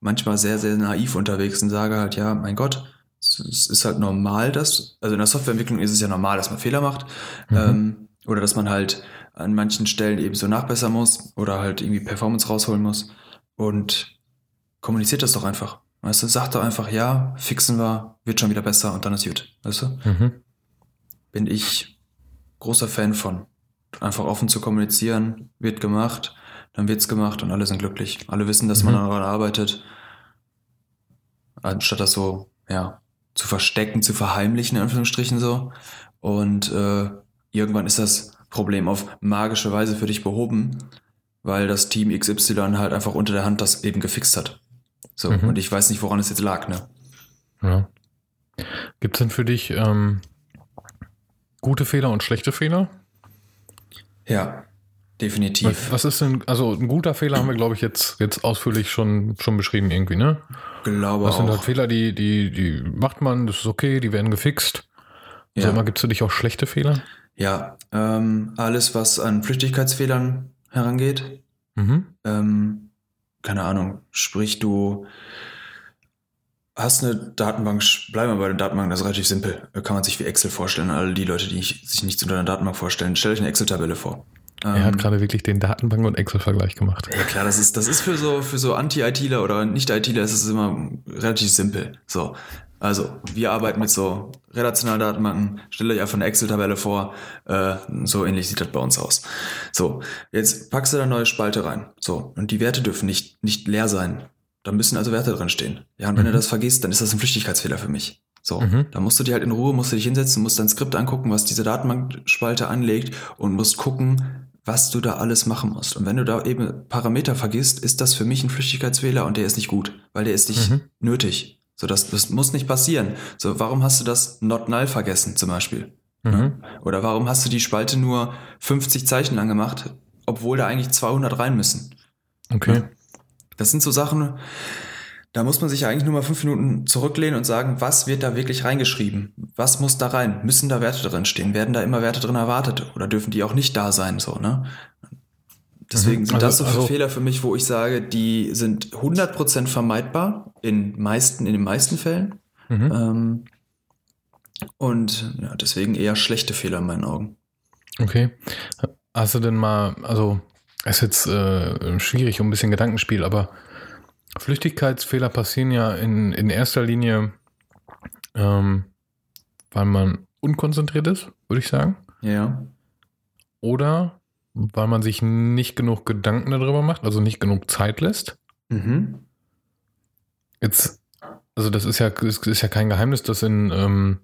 manchmal sehr, sehr naiv unterwegs und sage halt, ja, mein Gott, es ist halt normal, dass, also in der Softwareentwicklung ist es ja normal, dass man Fehler macht. Mhm. Ähm, oder dass man halt an manchen Stellen eben so nachbessern muss oder halt irgendwie Performance rausholen muss. Und kommuniziert das doch einfach. Weißt du, sagt doch einfach, ja, fixen wir, wird schon wieder besser und dann ist gut. Weißt du? Mhm. Bin ich großer Fan von. Einfach offen zu kommunizieren, wird gemacht, dann wird's gemacht und alle sind glücklich. Alle wissen, dass man Mhm. daran arbeitet. Anstatt das so, ja, zu verstecken, zu verheimlichen, in Anführungsstrichen so. Und äh, irgendwann ist das Problem auf magische Weise für dich behoben, weil das Team XY halt einfach unter der Hand das eben gefixt hat. So, Mhm. und ich weiß nicht, woran es jetzt lag, ne? Ja. Gibt es denn für dich ähm, gute Fehler und schlechte Fehler? Ja, definitiv. Was, ist denn, also ein guter Fehler haben wir, glaube ich, jetzt, jetzt ausführlich schon, schon beschrieben irgendwie, ne? Glaube Das sind auch. halt Fehler, die, die, die macht man, das ist okay, die werden gefixt. Ja. Sag mal, gibt es für dich auch schlechte Fehler? Ja, ähm, alles, was an Flüchtigkeitsfehlern herangeht, Mhm. ähm, keine Ahnung, sprich du hast eine Datenbank, bleiben wir bei der Datenbank, das ist relativ simpel. Da kann man sich wie Excel vorstellen. Alle die Leute, die sich nichts unter einer Datenbank vorstellen, stellt euch eine Excel-Tabelle vor. Er hat Ähm, gerade wirklich den Datenbank- und Excel-Vergleich gemacht. ja klar, das ist, das ist für so, für so Anti-ITler oder Nicht-ITler ist es immer relativ simpel. So. Also, wir arbeiten mit so relationalen Datenbanken. Stellt euch einfach eine Excel-Tabelle vor. Äh, so ähnlich sieht das bei uns aus. So. Jetzt packst du da eine neue Spalte rein. So. Und die Werte dürfen nicht, nicht leer sein. Da müssen also Werte drin stehen. Ja, und wenn Mhm. du das vergisst, dann ist das ein Flüchtigkeitsfehler für mich. So, Mhm. da musst du dir halt in Ruhe, musst du dich hinsetzen, musst dein Skript angucken, was diese Datenbankspalte anlegt und musst gucken, was du da alles machen musst. Und wenn du da eben Parameter vergisst, ist das für mich ein Flüchtigkeitsfehler und der ist nicht gut, weil der ist nicht Mhm. nötig. So, das, das muss nicht passieren. So, warum hast du das Not Null vergessen, zum Beispiel? Mhm. Oder warum hast du die Spalte nur 50 Zeichen lang gemacht, obwohl da eigentlich 200 rein müssen? Okay. Das sind so Sachen, da muss man sich eigentlich nur mal fünf Minuten zurücklehnen und sagen, was wird da wirklich reingeschrieben? Was muss da rein? Müssen da Werte drin stehen? Werden da immer Werte drin erwartet? Oder dürfen die auch nicht da sein? So, ne? Deswegen Mhm. sind Also- das so also- Fehler für mich, wo ich sage, die sind 100% vermeidbar in, meisten, in den meisten Fällen. Mhm. Ähm, und ja, deswegen eher schlechte Fehler in meinen Augen. Okay. Hast du denn mal, also ist jetzt äh, schwierig um ein bisschen Gedankenspiel, aber Flüchtigkeitsfehler passieren ja in, in erster Linie, ähm, weil man unkonzentriert ist, würde ich sagen. Ja. Oder weil man sich nicht genug Gedanken darüber macht, also nicht genug Zeit lässt. Mhm. Jetzt, also das ist ja, das ist ja kein Geheimnis, dass in, ähm,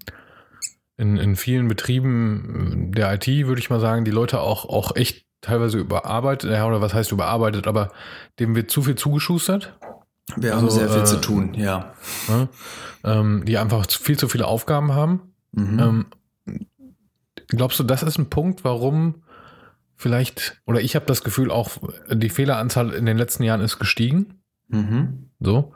in, in vielen Betrieben der IT, würde ich mal sagen, die Leute auch, auch echt teilweise überarbeitet, ja, oder was heißt überarbeitet, aber dem wird zu viel zugeschustert, Wir Also, haben sehr viel äh, zu tun, ja. ne? ähm, die einfach viel zu viele Aufgaben haben. Mhm. Ähm, glaubst du, das ist ein Punkt, warum vielleicht, oder ich habe das Gefühl, auch die Fehleranzahl in den letzten Jahren ist gestiegen? Mhm. So.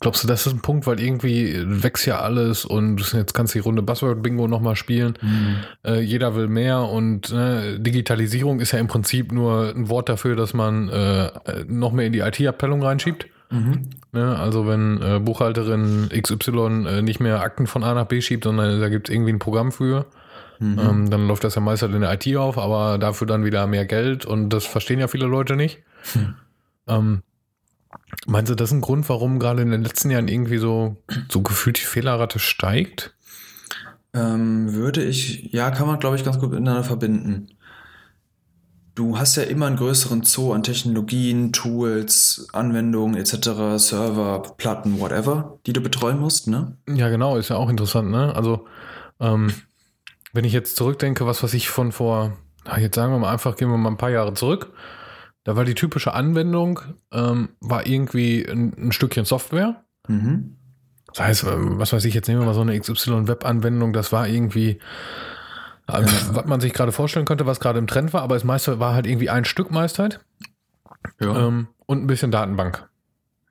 Glaubst du, das ist ein Punkt, weil irgendwie wächst ja alles und jetzt kannst du die Runde Buzzword-Bingo nochmal spielen. Mhm. Äh, jeder will mehr und ne, Digitalisierung ist ja im Prinzip nur ein Wort dafür, dass man äh, noch mehr in die IT-Abteilung reinschiebt. Mhm. Ne? Also wenn äh, Buchhalterin XY äh, nicht mehr Akten von A nach B schiebt, sondern da gibt es irgendwie ein Programm für, Mhm. ähm, dann läuft das ja meist halt in der IT auf, aber dafür dann wieder mehr Geld und das verstehen ja viele Leute nicht. Hm. Ähm, meinst du, das ist ein Grund, warum gerade in den letzten Jahren irgendwie so, so gefühlt die Fehlerrate steigt? Ähm, würde ich, ja, kann man, glaube ich, ganz gut miteinander verbinden. Du hast ja immer einen größeren Zoo an Technologien, Tools, Anwendungen etc., Server, Platten, whatever, die du betreuen musst, ne? Ja, genau, ist ja auch interessant, ne? Also, ähm, wenn ich jetzt zurückdenke, was, was ich von vor, jetzt sagen wir mal einfach, gehen wir mal ein paar Jahre zurück, da war die typische Anwendung, ähm, war irgendwie ein, ein Stückchen Software Mhm. Das heißt, was weiß ich, jetzt nehmen wir mal so eine XY-Web-Anwendung, das war irgendwie, ja. was man sich gerade vorstellen könnte, was gerade im Trend war, aber das meiste war halt irgendwie ein Stück Meistheit ja. ähm, und ein bisschen Datenbank.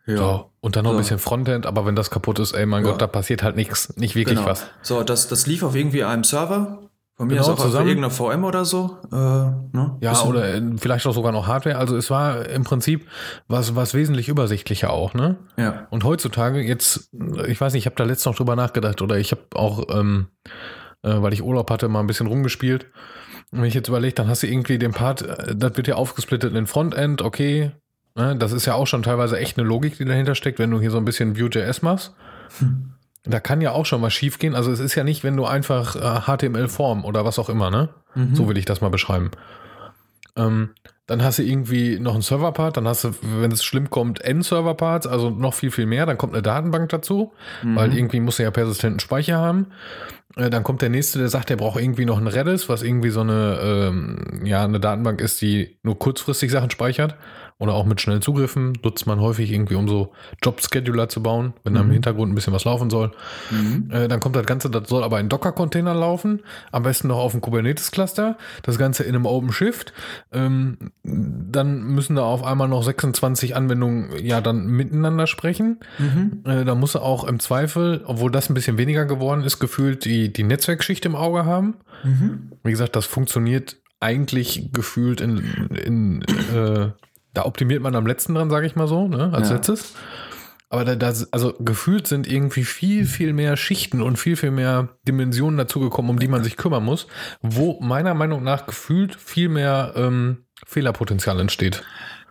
Ja. So, und dann noch so. ein bisschen Frontend, aber wenn das kaputt ist, ey, mein ja. Gott, da passiert halt nichts, nicht wirklich genau. was. So, das, das lief auf irgendwie einem Server. Von mir genau, ist auch zusammen. auf irgendeiner VM oder so. Äh, ne? Ja, bisschen. oder vielleicht auch sogar noch Hardware. Also es war im Prinzip was, was wesentlich übersichtlicher auch, ne? Ja. Und heutzutage jetzt, ich weiß nicht, ich habe da letztens noch drüber nachgedacht oder ich habe auch, ähm, äh, weil ich Urlaub hatte, mal ein bisschen rumgespielt. Und wenn ich jetzt überlege, dann hast du irgendwie den Part, äh, das wird ja aufgesplittet in Frontend, okay, Ne? Das ist ja auch schon teilweise echt eine Logik, die dahinter steckt, wenn du hier so ein bisschen Vue.js machst. Hm. Da kann ja auch schon mal schief gehen. Also es ist ja nicht, wenn du einfach äh, HTML-Form oder was auch immer, ne? Mhm. So will ich das mal beschreiben. Ähm, dann hast du irgendwie noch einen Server-Part, dann hast du, wenn es schlimm kommt, N-Server-Parts, also noch viel, viel mehr. Dann kommt eine Datenbank dazu, mhm. weil irgendwie muss er ja persistenten Speicher haben. Äh, dann kommt der nächste, der sagt, der braucht irgendwie noch ein Redis, was irgendwie so eine, ähm, ja, eine Datenbank ist, die nur kurzfristig Sachen speichert oder auch mit schnellen Zugriffen nutzt man häufig irgendwie, um so Job-Scheduler zu bauen, wenn mhm. da im mhm. Hintergrund ein bisschen was laufen soll. Mhm. Äh, dann kommt das Ganze, das soll aber in Docker-Container laufen, am besten noch auf dem Kubernetes-Cluster, das Ganze in einem OpenShift. Ähm, dann müssen da auf einmal noch 26 Anwendungen ja dann miteinander sprechen. Mhm. Äh, da muss er auch im Zweifel, obwohl das ein bisschen weniger geworden ist, gefühlt die, die Netzwerkschicht im Auge haben. Mhm. Wie gesagt, das funktioniert eigentlich gefühlt in, in äh, da optimiert man am letzten dran, sage ich mal so, ne, als ja. letztes. Aber da, da, also gefühlt sind irgendwie viel, viel mehr Schichten und viel, viel mehr Dimensionen dazugekommen, um die man sich kümmern muss, wo meiner Meinung nach gefühlt viel mehr ähm, Fehlerpotenzial entsteht.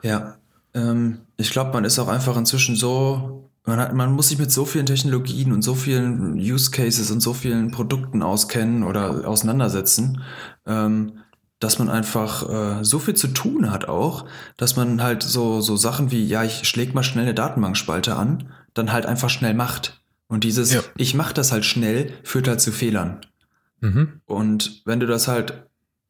Ja, ähm, ich glaube, man ist auch einfach inzwischen so, man, hat, man muss sich mit so vielen Technologien und so vielen Use Cases und so vielen Produkten auskennen oder auseinandersetzen, ähm, dass man einfach äh, so viel zu tun hat auch, dass man halt so, so Sachen wie, ja, ich schläg mal schnell eine Datenbankspalte an, dann halt einfach schnell macht. Und dieses, ja. ich mach das halt schnell, führt halt zu Fehlern. Mhm. Und wenn du das halt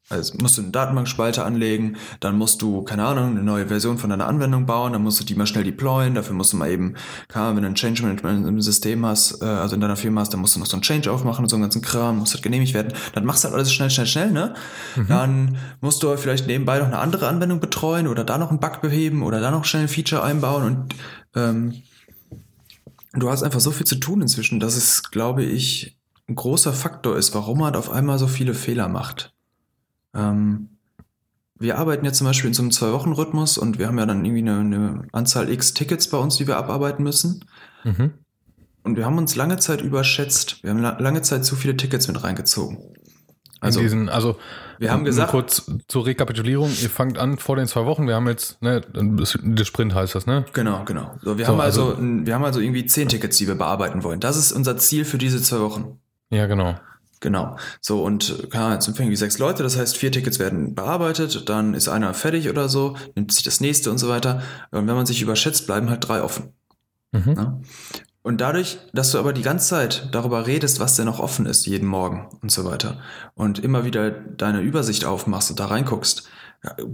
also musst du eine Datenbankspalte anlegen, dann musst du, keine Ahnung, eine neue Version von deiner Anwendung bauen, dann musst du die mal schnell deployen, dafür musst du mal eben, keine Ahnung, wenn du ein Change Management im System hast, äh, also in deiner Firma hast, dann musst du noch so ein Change aufmachen und so einen ganzen Kram, muss halt genehmigt werden. Dann machst du halt alles schnell, schnell, schnell, ne? Mhm. Dann musst du vielleicht nebenbei noch eine andere Anwendung betreuen oder da noch einen Bug beheben oder da noch schnell ein Feature einbauen und ähm, du hast einfach so viel zu tun inzwischen, dass es, glaube ich, ein großer Faktor ist, warum man auf einmal so viele Fehler macht. Ähm, wir arbeiten jetzt zum Beispiel in so einem Zwei-Wochen-Rhythmus und wir haben ja dann irgendwie eine, eine, Anzahl X Tickets bei uns, die wir abarbeiten müssen. Mhm. Und wir haben uns lange Zeit überschätzt. Wir haben lange Zeit zu viele Tickets mit reingezogen. Also, diesen, also wir haben gesagt, kurz zur Rekapitulierung, ihr fangt an vor den zwei Wochen, wir haben jetzt, ne, der Sprint heißt das, ne? Genau, genau. So, wir so, haben also, also, wir haben also irgendwie zehn Tickets, die wir bearbeiten wollen. Das ist unser Ziel für diese zwei Wochen. Ja, genau. Genau. So, und klar, jetzt empfangen wie sechs Leute, das heißt, vier Tickets werden bearbeitet, dann ist einer fertig oder so, nimmt sich das nächste und so weiter. Und wenn man sich überschätzt, bleiben halt drei offen. Mhm. Ja? Und dadurch, dass du aber die ganze Zeit darüber redest, was denn noch offen ist, jeden Morgen und so weiter, und immer wieder deine Übersicht aufmachst und da reinguckst,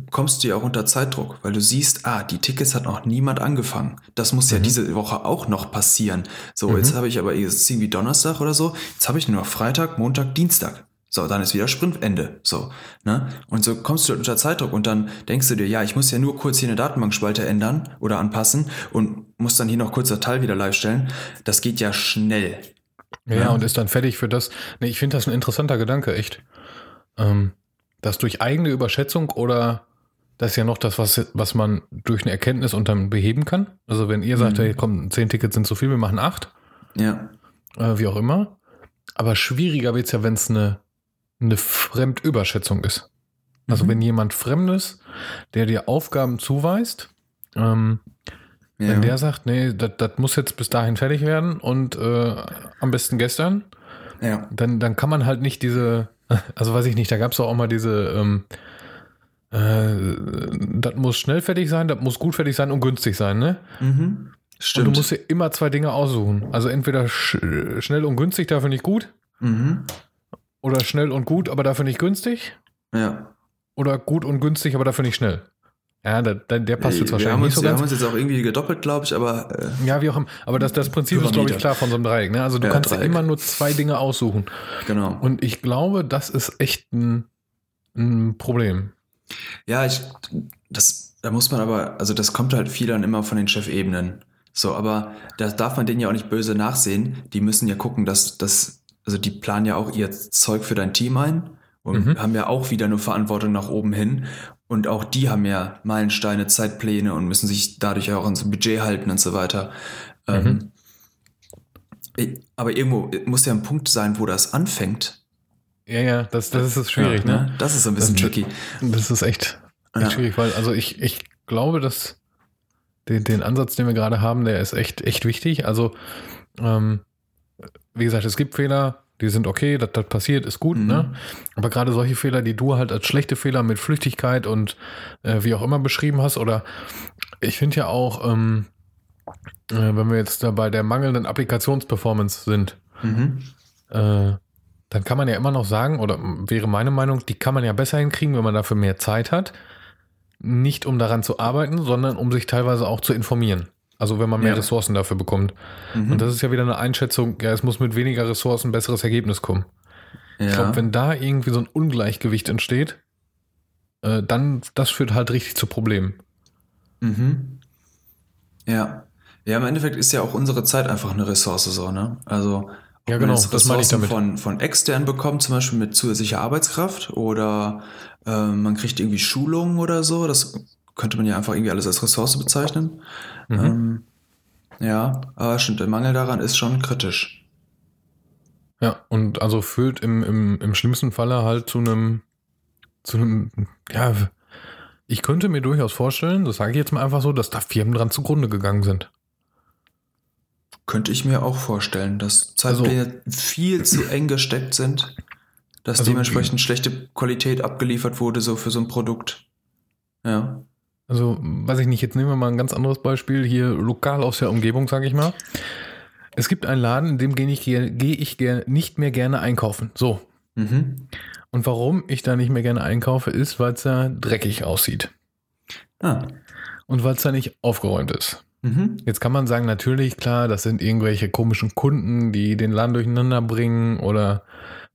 kommst du ja auch unter Zeitdruck, weil du siehst, ah, die Tickets hat noch niemand angefangen. Das muss mhm. ja diese Woche auch noch passieren. So, mhm. jetzt habe ich aber jetzt irgendwie Donnerstag oder so, jetzt habe ich nur noch Freitag, Montag, Dienstag. So, dann ist wieder Sprintende. So, ne? Und so kommst du unter Zeitdruck und dann denkst du dir, ja, ich muss ja nur kurz hier eine Datenbankspalte ändern oder anpassen und muss dann hier noch kurz das Teil wieder live stellen. Das geht ja schnell. Ja, ja. und ist dann fertig für das. Nee, ich finde das ein interessanter Gedanke, echt. Ähm, das durch eigene Überschätzung oder das ist ja noch das, was, was man durch eine Erkenntnis und dann beheben kann. Also wenn ihr sagt, mhm. hey, komm, zehn Tickets sind zu viel, wir machen acht. Ja. Äh, wie auch immer. Aber schwieriger wird es ja, wenn es eine, eine Fremdüberschätzung ist. Also mhm. wenn jemand Fremdes, der dir Aufgaben zuweist, ähm, ja. wenn der sagt, nee, das muss jetzt bis dahin fertig werden und äh, am besten gestern, ja. dann, dann kann man halt nicht diese, also weiß ich nicht, da gab es auch mal diese, ähm, äh, das muss schnell fertig sein, das muss gut fertig sein und günstig sein, ne? Mhm. Stimmt. Und du musst dir immer zwei Dinge aussuchen. Also entweder sch schnell und günstig, dafür nicht gut. Mhm. Oder schnell und gut, aber dafür nicht günstig. Ja. Oder gut und günstig, aber dafür nicht schnell. Ja, der, der, passt jetzt wir wahrscheinlich haben, nicht uns, so wir ganz. haben uns jetzt auch irgendwie gedoppelt, glaube ich, aber äh, Ja, wie auch immer. Aber das, das Prinzip ist, glaube ich, klar von so einem Dreieck. Ne? Also du Ja, kannst ja Dreieck. immer nur zwei Dinge aussuchen. genau. Und ich glaube, das ist echt ein, ein Problem. Ja, ich, das, da muss man aber, also das kommt halt viel dann immer von den Chefebenen. So, aber da darf man denen ja auch nicht böse nachsehen. Die müssen ja gucken, dass das, also die planen ja auch ihr Zeug für dein Team ein und Mhm. haben ja auch wieder nur Verantwortung nach oben hin. Und auch die haben ja Meilensteine, Zeitpläne und müssen sich dadurch auch ans Budget halten und so weiter. Ähm, ich- aber irgendwo muss ja ein Punkt sein, wo das anfängt. Ja, ja, das, das ist schwierig, ja, ne? Das ist ein bisschen Das- tricky. Das ist echt, echt Ja. schwierig, weil also ich, ich glaube, dass den, den Ansatz, den wir gerade haben, der ist echt, echt wichtig. Also, ähm, wie gesagt, es gibt Fehler, die sind okay, dass das passiert, ist gut, Mhm. ne? Aber gerade solche Fehler, die du halt als schlechte Fehler mit Flüchtigkeit und äh, wie auch immer beschrieben hast, oder ich finde ja auch, ähm, äh, wenn wir jetzt da bei der mangelnden Applikationsperformance sind, Mhm. äh, dann kann man ja immer noch sagen, oder wäre meine Meinung, die kann man ja besser hinkriegen, wenn man dafür mehr Zeit hat. Nicht um daran zu arbeiten, sondern um sich teilweise auch zu informieren. Also wenn man mehr Ja. Ressourcen dafür bekommt. Mhm. Und das ist ja wieder eine Einschätzung, ja, es muss mit weniger Ressourcen ein besseres Ergebnis kommen. ja. Ich glaube, wenn da irgendwie so ein Ungleichgewicht entsteht, äh, dann, das führt halt richtig zu Problemen. Mhm. Ja. Ja, im Endeffekt ist ja auch unsere Zeit einfach eine Ressource so, ne? Also, Ja, man genau, das meine ich Ressourcen damit. Von, von extern bekommt, zum Beispiel mit zusätzlicher Arbeitskraft oder äh, man kriegt irgendwie Schulungen oder so, das könnte man ja einfach irgendwie alles als Ressource bezeichnen. Mhm. Ähm, ja, aber stimmt, der Mangel daran ist schon kritisch. Ja, und also führt im, im, im schlimmsten Falle halt zu einem, zu einem, ja, ich könnte mir durchaus vorstellen, das sage ich jetzt mal einfach so, dass da Firmen dran zugrunde gegangen sind. Könnte ich mir auch vorstellen, dass Also- Zeitpläne viel zu eng gesteckt sind, dass Also- dementsprechend schlechte Qualität abgeliefert wurde, so für so ein Produkt. Ja. Also, weiß ich nicht, jetzt nehmen wir mal ein ganz anderes Beispiel, hier lokal aus der Umgebung, sage ich mal. Es gibt einen Laden, in dem gehe ich, gehe ich nicht mehr gerne einkaufen. So. Mhm. Und warum ich da nicht mehr gerne einkaufe, ist, weil es da dreckig aussieht. Ah. Und weil es da nicht aufgeräumt ist. Mhm. Jetzt kann man sagen, natürlich, klar, das sind irgendwelche komischen Kunden, die den Laden durcheinander bringen oder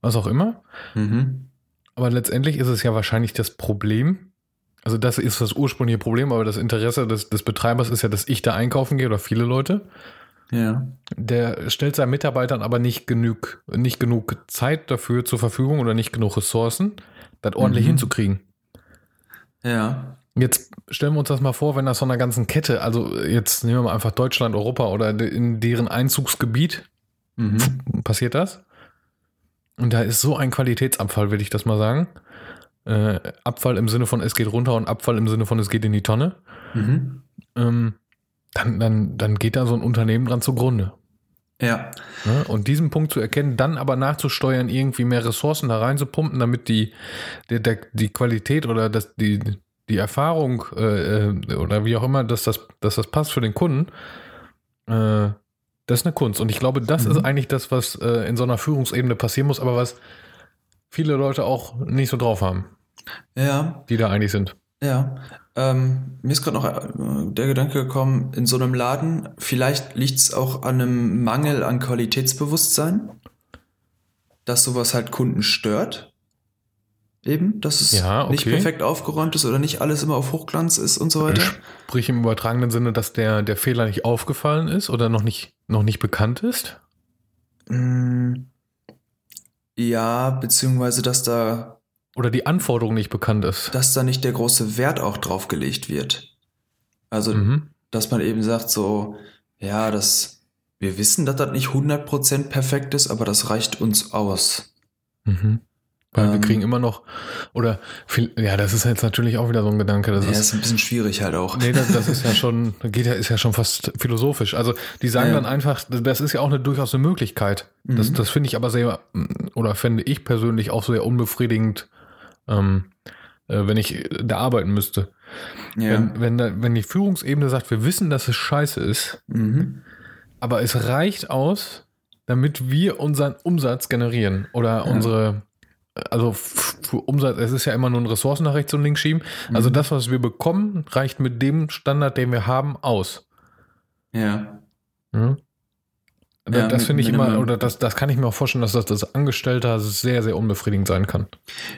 was auch immer. Mhm. Aber letztendlich ist es ja wahrscheinlich das Problem. Also das ist das ursprüngliche Problem, aber das Interesse des, des Betreibers ist ja, dass ich da einkaufen gehe oder viele Leute. Ja. Der stellt seinen Mitarbeitern aber nicht genug, nicht genug Zeit dafür zur Verfügung oder nicht genug Ressourcen, das ordentlich Mhm. hinzukriegen. Ja. Jetzt stellen wir uns das mal vor, wenn das so einer ganzen Kette, also jetzt nehmen wir mal einfach Deutschland, Europa oder de- in deren Einzugsgebiet Mhm. passiert das. Und da ist so ein Qualitätsabfall, will ich das mal sagen. Äh, Abfall im Sinne von es geht runter und Abfall im Sinne von es geht in die Tonne. Mhm. Ähm, dann, dann, dann geht da so ein Unternehmen dran zugrunde. Ja. Ne? Und diesen Punkt zu erkennen, dann aber nachzusteuern, irgendwie mehr Ressourcen da reinzupumpen, damit die, der, der, die Qualität oder das, die, die Erfahrung äh, äh, oder wie auch immer, dass das, dass das passt für den Kunden, äh, das ist eine Kunst. Und ich glaube, das Mhm. ist eigentlich das, was äh, in so einer Führungsebene passieren muss, aber was viele Leute auch nicht so drauf haben, Ja. die da eigentlich sind. Ja. Ähm, mir ist gerade noch äh, der Gedanke gekommen, in so einem Laden, vielleicht liegt es auch an einem Mangel an Qualitätsbewusstsein, dass sowas halt Kunden stört. Eben, dass es Ja, nicht okay. perfekt aufgeräumt ist oder nicht alles immer auf Hochglanz ist und so weiter. Sprich im übertragenen Sinne, dass der, der Fehler nicht aufgefallen ist oder noch nicht, noch nicht bekannt ist. Mm, Ja, beziehungsweise, dass da, Oder die Anforderung nicht bekannt ist. dass da nicht der große Wert auch drauf gelegt wird. Also, Mhm. dass man eben sagt, so, ja, das, wir wissen, dass das nicht 100% perfekt ist, aber das reicht uns aus. Mhm. Weil wir Ähm, kriegen immer noch, oder viel, ja, das ist jetzt natürlich auch wieder so ein Gedanke. Das Ja, ist, ist ein bisschen schwierig halt auch. nee, das, das ist ja schon, geht ja, ist ja schon fast philosophisch. Also die sagen Ja. dann einfach, das ist ja auch eine durchaus eine Möglichkeit. Das, Mhm. das finde ich aber sehr, oder fände ich persönlich auch sehr unbefriedigend, ähm, äh, wenn ich da arbeiten müsste. ja. Wenn, wenn, da, wenn die Führungsebene sagt, wir wissen, dass es scheiße ist, Mhm. aber es reicht aus, damit wir unseren Umsatz generieren oder Ja. unsere, also für Umsatz, es ist ja immer nur ein Ressourcen nach rechts und links schieben. Also Mhm. das, was wir bekommen, reicht mit dem Standard, den wir haben, aus. Ja. Mhm. Da- Ja, das finde ich immer, oder das, das kann ich mir auch vorstellen, dass das als Angestellter sehr, sehr unbefriedigend sein kann.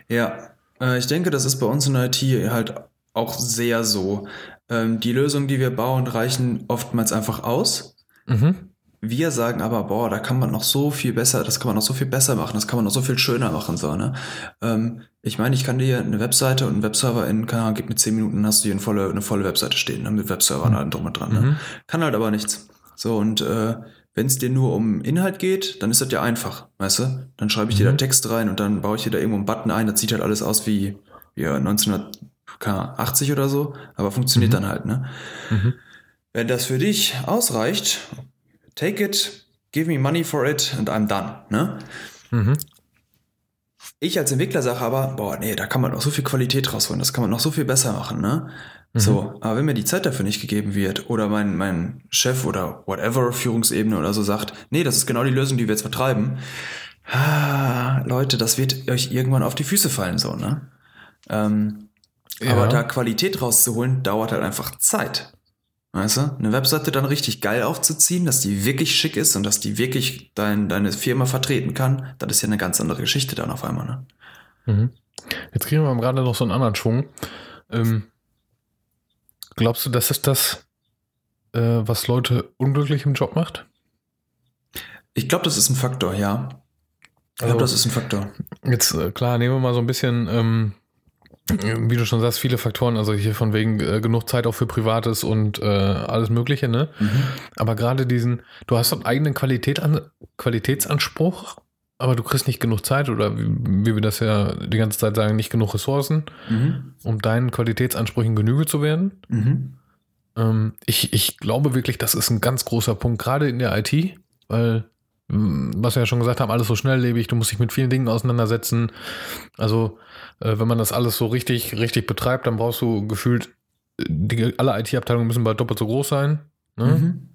Ja, äh, ich denke, das ist bei uns in der IT halt auch sehr so. Ähm, die Lösungen, die wir bauen, reichen oftmals einfach aus. Mhm. Wir sagen aber, boah, da kann man noch so viel besser, das kann man noch so viel besser machen, das kann man noch so viel schöner machen, so, ne? Ähm, ich meine, ich kann dir eine Webseite und einen Webserver in, keine Ahnung, gib mir 10 Minuten, hast du hier eine volle, eine volle Webseite stehen, ne? mit Webserver und allem drum und dran, ne? Mhm. Kann halt aber nichts. So, und äh, wenn es dir nur um Inhalt geht, dann ist das ja einfach, weißt du? Dann schreibe ich dir da Mhm. Text rein und dann baue ich dir da irgendwo einen Button ein, das sieht halt alles aus wie ja, 1980 oder so, aber funktioniert Mhm. dann halt, ne? Mhm. Wenn das für dich ausreicht, take it, give me money for it and I'm done, ne? Ich als Entwickler sage aber, boah, nee, da kann man noch so viel Qualität rausholen, das kann man noch so viel besser machen, ne? Mhm. So, aber wenn mir die Zeit dafür nicht gegeben wird oder mein, mein Chef oder whatever, Führungsebene oder so sagt, nee, das ist genau die Lösung, die wir jetzt vertreiben, ah, Leute, das wird euch irgendwann auf die Füße fallen, so, ne? Ähm, Ja. Aber da Qualität rauszuholen, dauert halt einfach Zeit. Weißt du? Eine Webseite dann richtig geil aufzuziehen, dass die wirklich schick ist und dass die wirklich dein, deine Firma vertreten kann, das ist ja eine ganz andere Geschichte dann auf einmal, ne? Mhm. Jetzt kriegen wir gerade noch so einen anderen Schwung. Ähm, glaubst du, das ist das, äh, was Leute unglücklich im Job macht? Ich glaube, das ist ein Faktor, ja. Ich glaube, Also- das ist ein Faktor. Jetzt, äh, klar, nehmen wir mal so ein bisschen, ähm, wie du schon sagst, viele Faktoren, also hier von wegen äh, genug Zeit auch für Privates und äh, alles Mögliche, ne? Mhm. Aber gerade diesen, du hast einen eigenen Qualität an, Qualitätsanspruch, aber du kriegst nicht genug Zeit oder wie, wie wir das ja die ganze Zeit sagen, nicht genug Ressourcen, Mhm. um deinen Qualitätsansprüchen Genüge zu werden. Mhm. Ähm, ich, ich glaube wirklich, das ist ein ganz großer Punkt, gerade in der IT, weil, was wir ja schon gesagt haben, alles so schnelllebig, du musst dich mit vielen Dingen auseinandersetzen. Also, äh, wenn man das alles so richtig, richtig betreibt, dann brauchst du gefühlt, äh, die, alle IT-Abteilungen müssen bald doppelt so groß sein. Ne? Mhm.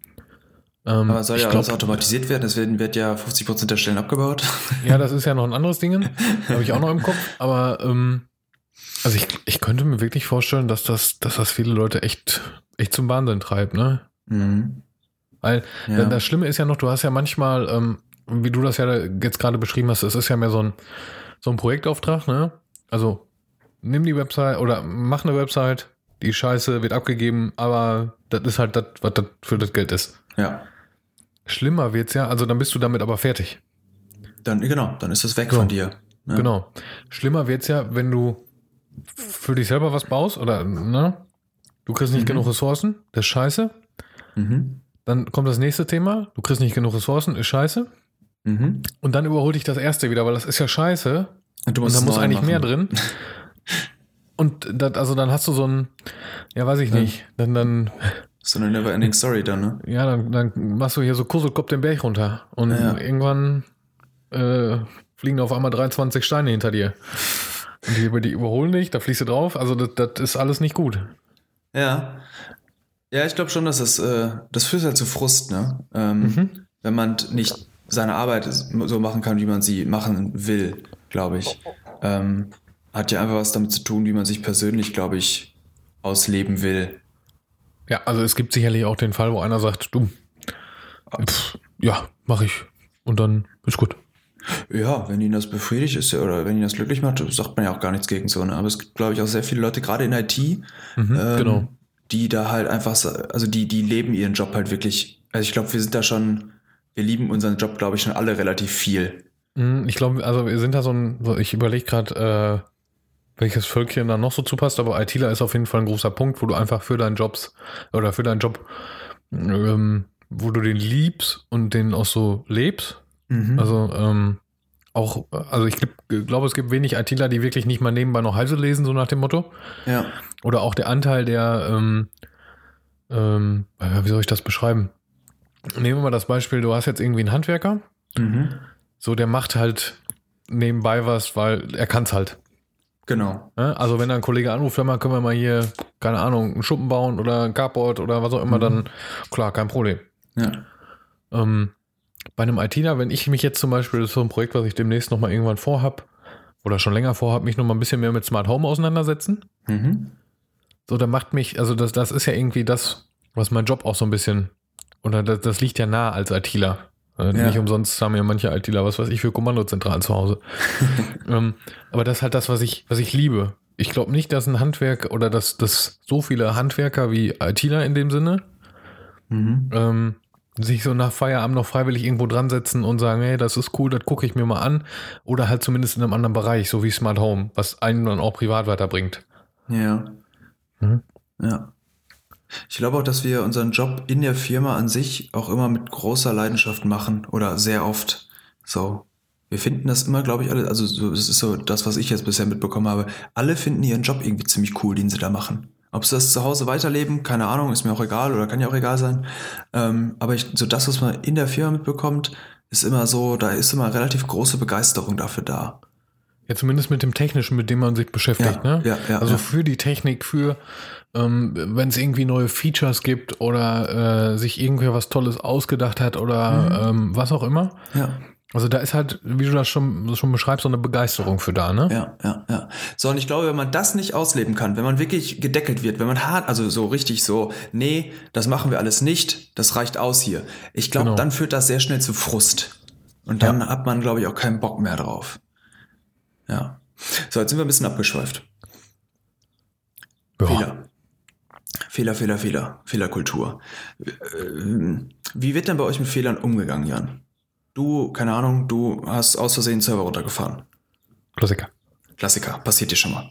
Ähm, Aber soll ja glaub- alles automatisiert werden, es werden, wird ja 50% der Stellen abgebaut. Ja, das ist ja noch ein anderes Ding. Habe ich auch noch im Kopf. Aber ähm, also ich, ich könnte mir wirklich vorstellen, dass das, dass das viele Leute echt, echt zum Wahnsinn treibt, ne? Mhm. Weil Ja. das Schlimme ist ja noch, du hast ja manchmal, ähm, wie du das ja jetzt gerade beschrieben hast, es ist ja mehr so ein, so ein Projektauftrag, ne? Also nimm die Website oder mach eine Website, die Scheiße wird abgegeben, aber das ist halt das, was das für das Geld ist. ja. Schlimmer wird's ja, also dann bist du damit aber fertig. Dann, genau, dann ist es weg So. von dir. Ja. Genau. Schlimmer wird's ja, wenn du für dich selber was baust oder, ne? Du kriegst nicht Mhm. genug Ressourcen, das ist scheiße. Mhm. Dann kommt das nächste Thema, du kriegst nicht genug Ressourcen, ist scheiße. Mhm. Und dann überholt dich das erste wieder, weil das ist ja scheiße. Und Und da muss eigentlich machen. mehr drin. Und das, also dann hast du so ein, ja, weiß ich Ja. nicht. Dann, dann, So eine never-ending Story dann, ne? ja, dann, dann machst du hier so Kusselkopf den Berg runter. Und Ja. irgendwann äh, fliegen auf einmal 23 Steine hinter dir. Und die, die überholen dich, da fliegst du drauf. Also das, das ist alles nicht gut. Ja. Ja, ich glaube schon, dass das, äh, das führt halt zu Frust, ne? Ähm, Mhm. Wenn man nicht seine Arbeit so machen kann, wie man sie machen will, glaube ich. Ähm, hat ja einfach was damit zu tun, wie man sich persönlich, glaube ich, ausleben will. Ja, also es gibt sicherlich auch den Fall, wo einer sagt, du, pff, ja, mach ich. Und dann ist gut. Ja, wenn ihn das befriedigt ist oder wenn ihn das glücklich macht, sagt man ja auch gar nichts gegen so. Ne? Aber es gibt, glaube ich, auch sehr viele Leute, gerade in IT, Mhm, ähm, genau. Die da halt einfach, so- also die, die leben ihren Job halt wirklich. Also ich glaube, wir sind da schon, wir lieben unseren Job, glaube ich, schon alle relativ viel. Mm, Ich glaube, also wir sind da so ein, ich überlege gerade, äh, welches Völkchen da noch so zupasst, aber ITler ist auf jeden Fall ein großer Punkt, wo du einfach für deinen Jobs oder für deinen Job, ähm, wo du den liebst und den auch so lebst. Mhm. Also ähm, auch, also ich glaub- glaube, es gibt wenig ITler, die wirklich nicht mal nebenbei noch Heise lesen, so nach dem Motto. ja. Oder auch der Anteil der, ähm, ähm, wie soll ich das beschreiben? Nehmen wir mal das Beispiel, du hast jetzt irgendwie einen Handwerker, Mhm. so der macht halt nebenbei was, weil er kann es halt. Genau. Also wenn da ein Kollege anruft, hör mal, können wir mal hier, keine Ahnung, einen Schuppen bauen oder ein Carport oder was auch immer, Mhm. dann klar, kein Problem. Ja. Ähm, bei einem ITler, wenn ich mich jetzt zum Beispiel, das ist so ein Projekt, was ich demnächst nochmal irgendwann vorhab, oder schon länger vorhabe, mich noch mal ein bisschen mehr mit Smart Home auseinandersetzen. Mhm. So, da macht mich, also das, das ist ja irgendwie das, was mein Job auch so ein bisschen, oder das, das liegt ja nah als ITler. Äh, Ja. Nicht umsonst haben ja manche ITler, was weiß ich, für Kommandozentralen zu Hause. ähm, aber das ist halt das, was ich, was ich liebe. Ich glaube nicht, dass ein Handwerk oder dass, dass so viele Handwerker wie ITler in dem Sinne Mhm. ähm, sich so nach Feierabend noch freiwillig irgendwo dran setzen und sagen, hey, das ist cool, das gucke ich mir mal an. Oder halt zumindest in einem anderen Bereich, so wie Smart Home, was einen dann auch privat weiterbringt. Ja. Mhm. Ja. Ich glaube auch, dass wir unseren Job in der Firma an sich auch immer mit großer Leidenschaft machen oder sehr oft. So. Wir finden das immer, glaube ich, alle, also so, das ist so das, was ich jetzt bisher mitbekommen habe. Alle finden ihren Job irgendwie ziemlich cool, den sie da machen. Ob sie das zu Hause weiterleben, keine Ahnung, ist mir auch egal oder kann ja auch egal sein. Ähm, aber ich, so das, was man in der Firma mitbekommt, ist immer so, da ist immer relativ große Begeisterung dafür da. Ja, zumindest mit dem Technischen, mit dem man sich beschäftigt. Ja, ne? ja, ja, also für die Technik, für ähm, wenn es irgendwie neue Features gibt oder äh, sich irgendwer was Tolles ausgedacht hat oder ähm, was auch immer. Ja. Also da ist halt, wie du das schon, schon beschreibst, so eine Begeisterung für da, ne? Ja, ja, ja. So, und ich glaube, wenn man das nicht ausleben kann, wenn man wirklich gedeckelt wird, wenn man hart, also so richtig so, nee, das machen wir alles nicht, das reicht aus hier. Ich glaube, Genau. dann führt das sehr schnell zu Frust. Und dann hat man, glaube ich, auch keinen Bock mehr drauf. Ja. So, jetzt sind wir ein bisschen abgeschweift. Ja. Fehler. Fehler, Fehler, Fehler. Fehlerkultur. Ähm, Wie wird denn bei euch mit Fehlern umgegangen, Jan? Du, keine Ahnung, du hast aus Versehen Server runtergefahren. Klassiker. Klassiker, passiert dir schon mal.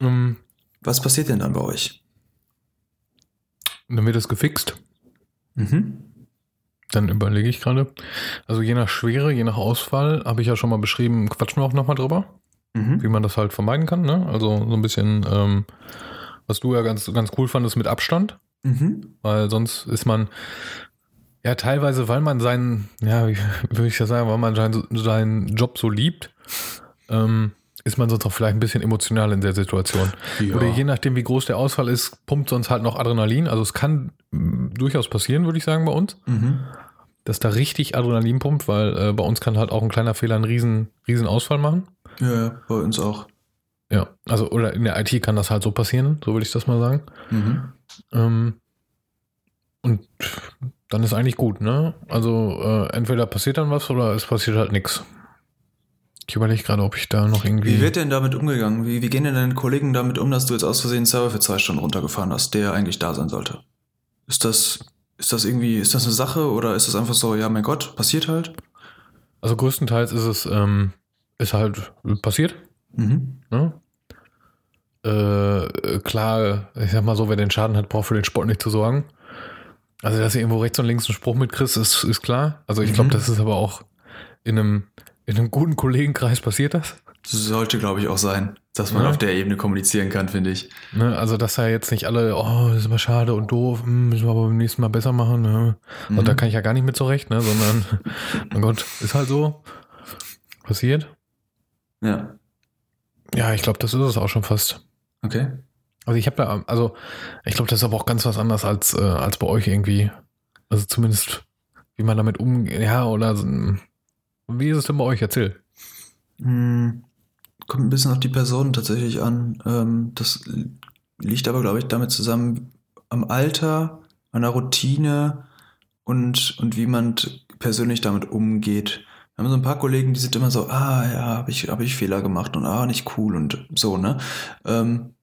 Ähm, Was passiert denn dann bei euch? dann wird es gefixt. Mhm. Dann überlege ich gerade. Also je nach Schwere, je nach Ausfall, habe ich ja schon mal beschrieben, quatschen wir auch nochmal drüber, Mhm. wie man das halt vermeiden kann. Ne? Also so ein bisschen, ähm, was du ja ganz, ganz cool fandest mit Abstand, Mhm. weil sonst ist man, ja teilweise, weil man seinen, ja, wie würde ich das sagen, weil man seinen, seinen Job so liebt, ähm, ist man sonst auch vielleicht ein bisschen emotional in der Situation. Ja. Oder je nachdem, wie groß der Ausfall ist, pumpt sonst halt noch Adrenalin. Also es kann mh, durchaus passieren, würde ich sagen, bei uns Mhm. dass da richtig Adrenalin pumpt, weil äh, bei uns kann halt auch ein kleiner Fehler einen riesen, riesen Ausfall machen. Ja, ja, bei uns auch. Ja, also oder in der IT kann das halt so passieren, so würde ich das mal sagen. Mhm. Ähm, und dann ist eigentlich gut, ne? Also äh, entweder passiert dann was oder es passiert halt nichts. Ich überlege gerade, ob ich da noch irgendwie. Wie wird denn damit umgegangen? Wie, wie gehen denn deine Kollegen damit um, dass du jetzt aus Versehen Server für zwei Stunden runtergefahren hast, der eigentlich da sein sollte? Ist das, ist das irgendwie, ist das eine Sache oder ist das einfach so, ja, mein Gott, passiert halt? also größtenteils ist es ähm, ist halt passiert. Mhm. Ne? Äh, klar, ich sag mal so, wer den Schaden hat, braucht für den Sport nicht zu sorgen. Also, dass du irgendwo rechts und links einen Spruch mitkriegst, ist, ist klar. Also, ich glaube, Mhm. das ist aber auch in einem, in einem guten Kollegenkreis passiert das. Sollte, glaube ich, auch sein, dass man Ja. auf der Ebene kommunizieren kann, finde ich. Ne? Also, dass da jetzt nicht alle, oh, das ist aber schade und doof, hm, müssen wir aber beim nächsten Mal besser machen. Ne? Mhm. Und da kann ich ja gar nicht mit zurecht, ne? sondern, mein Gott, ist halt so. Passiert. Ja, Ja, ich glaube, das ist es auch schon fast. okay. Also ich habe da, also ich glaube, das ist aber auch ganz was anderes als, äh, als bei euch irgendwie. Also zumindest, wie man damit umgeht, ja, oder so, wie ist es denn bei euch? Erzähl. Hm, Kommt ein bisschen auf die Person tatsächlich an. Ähm, das liegt aber, glaube ich, damit zusammen am Alter, an der Routine und, und wie man persönlich damit umgeht. Wir haben so ein paar Kollegen, die sind immer so, ah ja, habe ich, hab ich Fehler gemacht und ah, nicht cool und so, ne? Ähm,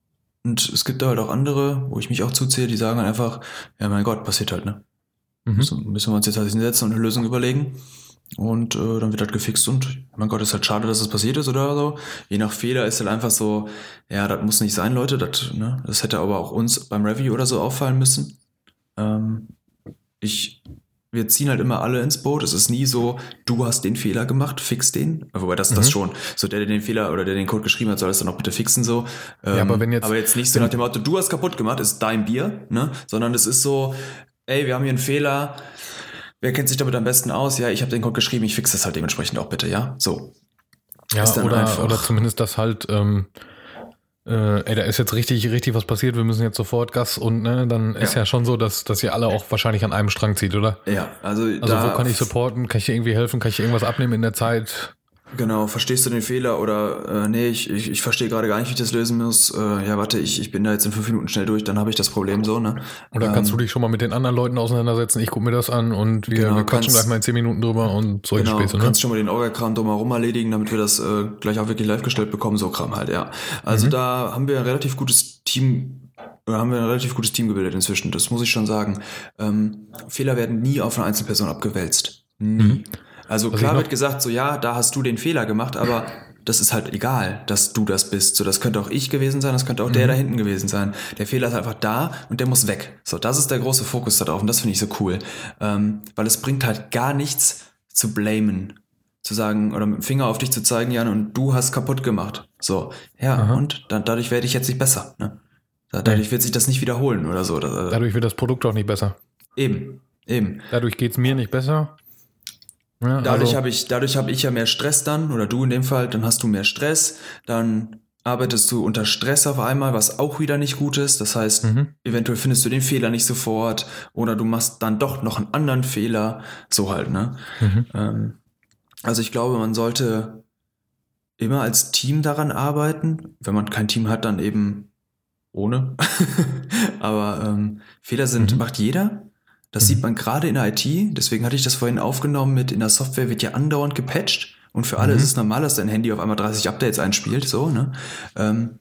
und es gibt da halt auch andere, wo ich mich auch zuzähle, die sagen halt einfach, ja mein Gott, passiert halt, ne? Mhm. Müssen, müssen wir uns jetzt halt hinsetzen und eine Lösung überlegen. Und äh, dann wird halt gefixt und mein Gott, ist halt schade, dass es das passiert ist oder so. Je nach Fehler ist halt einfach so, ja, das muss nicht sein, Leute. Das, ne, das hätte aber auch uns beim Review oder so auffallen müssen. Ähm, ich, wir ziehen halt immer alle ins Boot. Es ist nie so, du hast den Fehler gemacht, fix den. Wobei das, das Mhm. schon. So der, der den Fehler oder der den Code geschrieben hat, soll das dann auch bitte fixen so. Ähm, aber wenn jetzt- aber jetzt nicht so nach dem Motto, du hast kaputt gemacht, ist dein Bier, ne? Sondern es ist so, ey, wir haben hier einen Fehler. Wer kennt sich damit am besten aus? Ja, ich habe den Code geschrieben, ich fixe das halt dementsprechend auch bitte, ja? So. Ja, Ist dann oder, einfach- oder zumindest das halt, ähm, äh, ey, da ist jetzt richtig, richtig was passiert, wir müssen jetzt sofort Gas und ne, dann ist Ja. ja schon so, dass, dass ihr alle auch wahrscheinlich an einem Strang zieht, oder? Ja, also, Also wo kann ich supporten? Kann ich dir irgendwie helfen? Kann ich irgendwas abnehmen in der Zeit? Genau, verstehst du den Fehler oder äh, nee, ich, ich, ich verstehe gerade gar nicht, wie ich das lösen muss. Äh, ja, warte, ich, ich bin da jetzt in fünf Minuten schnell durch, dann habe ich das Problem so, ne? Oder Ähm, kannst du dich schon mal mit den anderen Leuten auseinandersetzen? Ich gucke mir das an und wir, Genau, wir quatschen kannst- gleich mal in zehn Minuten drüber und solche Genau, Späße, ne? kannst schon mal den Orga-Kram drumherum erledigen, damit wir das äh, gleich auch wirklich live gestellt bekommen, so Kram halt, ja. Mhm. Also da haben wir ein relativ gutes Team, äh, haben wir ein relativ gutes Team gebildet inzwischen, das muss ich schon sagen. Ähm, Fehler werden nie auf eine Einzelperson abgewälzt. Nie. Also Was klar wird gesagt, so ja, da hast du den Fehler gemacht, aber das ist halt egal, dass du das bist. So, das könnte auch ich gewesen sein, das könnte auch Mhm. der da hinten gewesen sein. Der Fehler ist einfach da und der muss weg. So, das ist der große Fokus darauf und das finde ich so cool. Ähm, weil es bringt halt gar nichts zu blamen. Zu sagen oder mit dem Finger auf dich zu zeigen, Jan, und du hast kaputt gemacht. So, ja, Aha. und dann, dadurch werde ich jetzt nicht besser. Ne? Da- Dadurch wird sich das nicht wiederholen oder so. Da, Dadurch wird das Produkt auch nicht besser. eben, eben. Dadurch geht es mir nicht besser. Ja, Dadurch also- habe ich, dadurch habe ich ja mehr Stress dann, oder du in dem Fall, dann hast du mehr Stress, dann arbeitest du unter Stress auf einmal, was auch wieder nicht gut ist. Das heißt, Mhm. eventuell findest du den Fehler nicht sofort oder du machst dann doch noch einen anderen Fehler. So halt, ne? Mhm. Ähm, also ich glaube, man sollte immer als Team daran arbeiten. Wenn man kein Team hat, dann eben ohne. Aber ähm, Fehler sind, Mhm. macht jeder. Das Mhm. sieht man gerade in der IT. Deswegen hatte ich das vorhin aufgenommen mit, in der Software wird ja andauernd gepatcht. Und für alle Mhm. ist es normal, dass dein Handy auf einmal 30 Updates einspielt, so, ne? Ähm,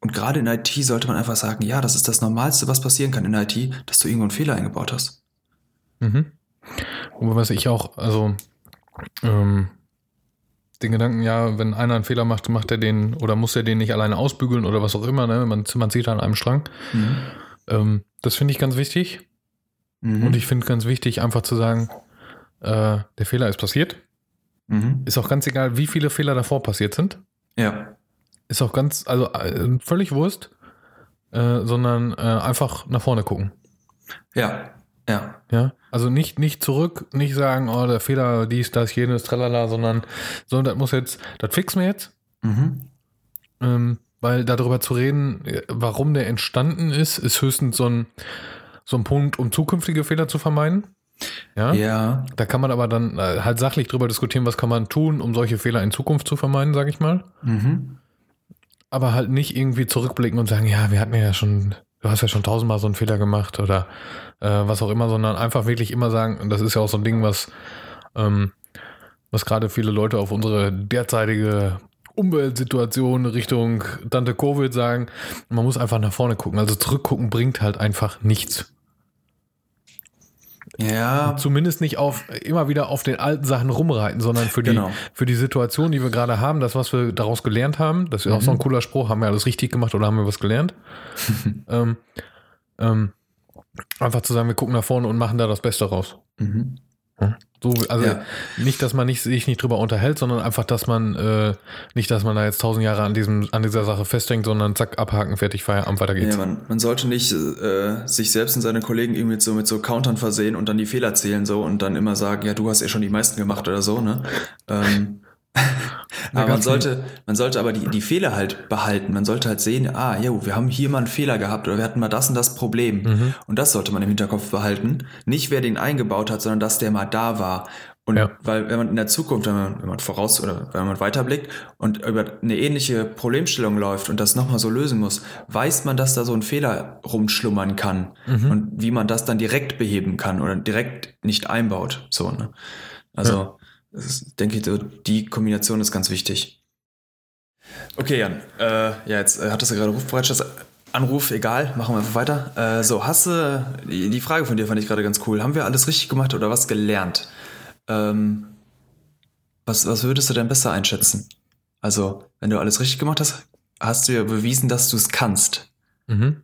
und gerade in IT sollte man einfach sagen, ja, das ist das Normalste, was passieren kann in IT, dass du irgendwo einen Fehler eingebaut hast. Mhm. Aber was ich auch, also ähm, den Gedanken, ja, wenn einer einen Fehler macht, macht er den oder muss er den nicht alleine ausbügeln oder was auch immer, ne? Man, man zieht an einem Strang. Mhm. Ähm, das finde ich ganz wichtig. Mhm. Und ich finde ganz wichtig, einfach zu sagen, äh, der Fehler ist passiert. Mhm. Ist auch ganz egal, wie viele Fehler davor passiert sind. Ja. Ist auch ganz, also äh, völlig Wurst, äh, sondern äh, einfach nach vorne gucken. Ja. Ja. Ja, also nicht, nicht zurück, nicht sagen, oh, der Fehler, dies, das, jenes, tralala, sondern, sondern das muss jetzt, das fixen wir jetzt, Mhm. ähm, weil darüber zu reden, äh, warum der entstanden ist, ist höchstens so ein, so ein Punkt, um zukünftige Fehler zu vermeiden. Ja, Ja. da kann man aber dann äh, halt sachlich drüber diskutieren, was kann man tun, um solche Fehler in Zukunft zu vermeiden, sage ich mal. Mhm. Aber halt nicht irgendwie zurückblicken und sagen, ja, wir hatten ja schon, du hast ja schon tausendmal so einen Fehler gemacht oder äh, was auch immer, sondern einfach wirklich immer sagen, und das ist ja auch so ein Ding, was, ähm, was gerade viele Leute auf unsere derzeitige Umweltsituation Richtung Tante Covid sagen, man muss einfach nach vorne gucken. Also zurückgucken bringt halt einfach nichts. Ja. Zumindest nicht auf immer wieder auf den alten Sachen rumreiten, sondern für die, Genau. für die Situation, die wir gerade haben, das, was wir daraus gelernt haben, das ist auch so ein cooler Spruch, haben wir alles richtig gemacht oder haben wir was gelernt? ähm, ähm, einfach zu sagen, wir gucken nach vorne und machen da das Beste raus. Mhm. So, also Ja. nicht, dass man nicht, sich nicht drüber unterhält, sondern einfach, dass man äh, nicht, dass man da jetzt tausend Jahre an diesem, an dieser Sache festhängt, sondern zack, abhaken, fertig, Feierabend, weiter geht's. Ja, man, man sollte nicht äh, sich selbst und seine Kollegen irgendwie mit so, mit so Countern versehen und dann die Fehler zählen so und dann immer sagen, ja, du hast ja schon die meisten gemacht oder so, ne? Ähm, aber man ganz sollte, man sollte aber die, die Fehler halt behalten. Man sollte halt sehen, ah, jo, wir haben hier mal einen Fehler gehabt oder wir hatten mal das und das Problem. Mhm. Und das sollte man im Hinterkopf behalten. Nicht wer den eingebaut hat, sondern dass der mal da war. Und Ja. weil wenn man in der Zukunft, wenn man, wenn man voraus oder wenn man weiterblickt und über eine ähnliche Problemstellung läuft und das nochmal so lösen muss, weiß man, dass da so ein Fehler rumschlummern kann Mhm. und wie man das dann direkt beheben kann oder direkt nicht einbaut. So, ne? Also, das ist, denke ich, die Kombination ist ganz wichtig. Okay, Jan. Äh, ja, jetzt äh, hattest du gerade Rufbereitschaft. Anruf, egal, machen wir einfach weiter. Äh, so, hast du, die die Frage von dir fand ich gerade ganz cool. Haben wir alles richtig gemacht oder was gelernt? Ähm, was, was würdest du denn besser einschätzen? Also, wenn du alles richtig gemacht hast, hast du ja bewiesen, dass du es kannst. Mhm.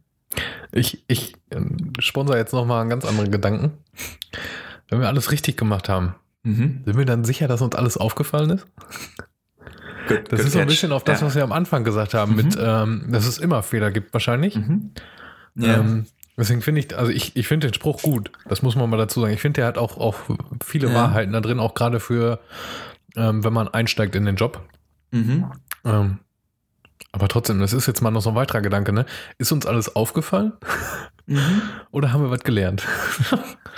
Ich, ich ähm, sponsor jetzt nochmal einen ganz anderen Gedanken. Wenn wir alles richtig gemacht haben, Mhm. sind wir dann sicher, dass uns alles aufgefallen ist? Good, Das good ist so ein bisschen auf das, ja. was wir am Anfang gesagt haben, mit, ähm, dass es immer Fehler gibt wahrscheinlich. Mhm. Ja. Ähm, deswegen finde ich, also ich, ich finde den Spruch gut. Das muss man mal dazu sagen. Ich finde, der hat auch, auch viele Ja. Wahrheiten da drin, auch gerade für, ähm, wenn man einsteigt in den Job. Mhm. Ähm, aber trotzdem, das ist jetzt mal noch so ein weiterer Gedanke, ne? Ist uns alles aufgefallen Mhm. oder haben wir was gelernt?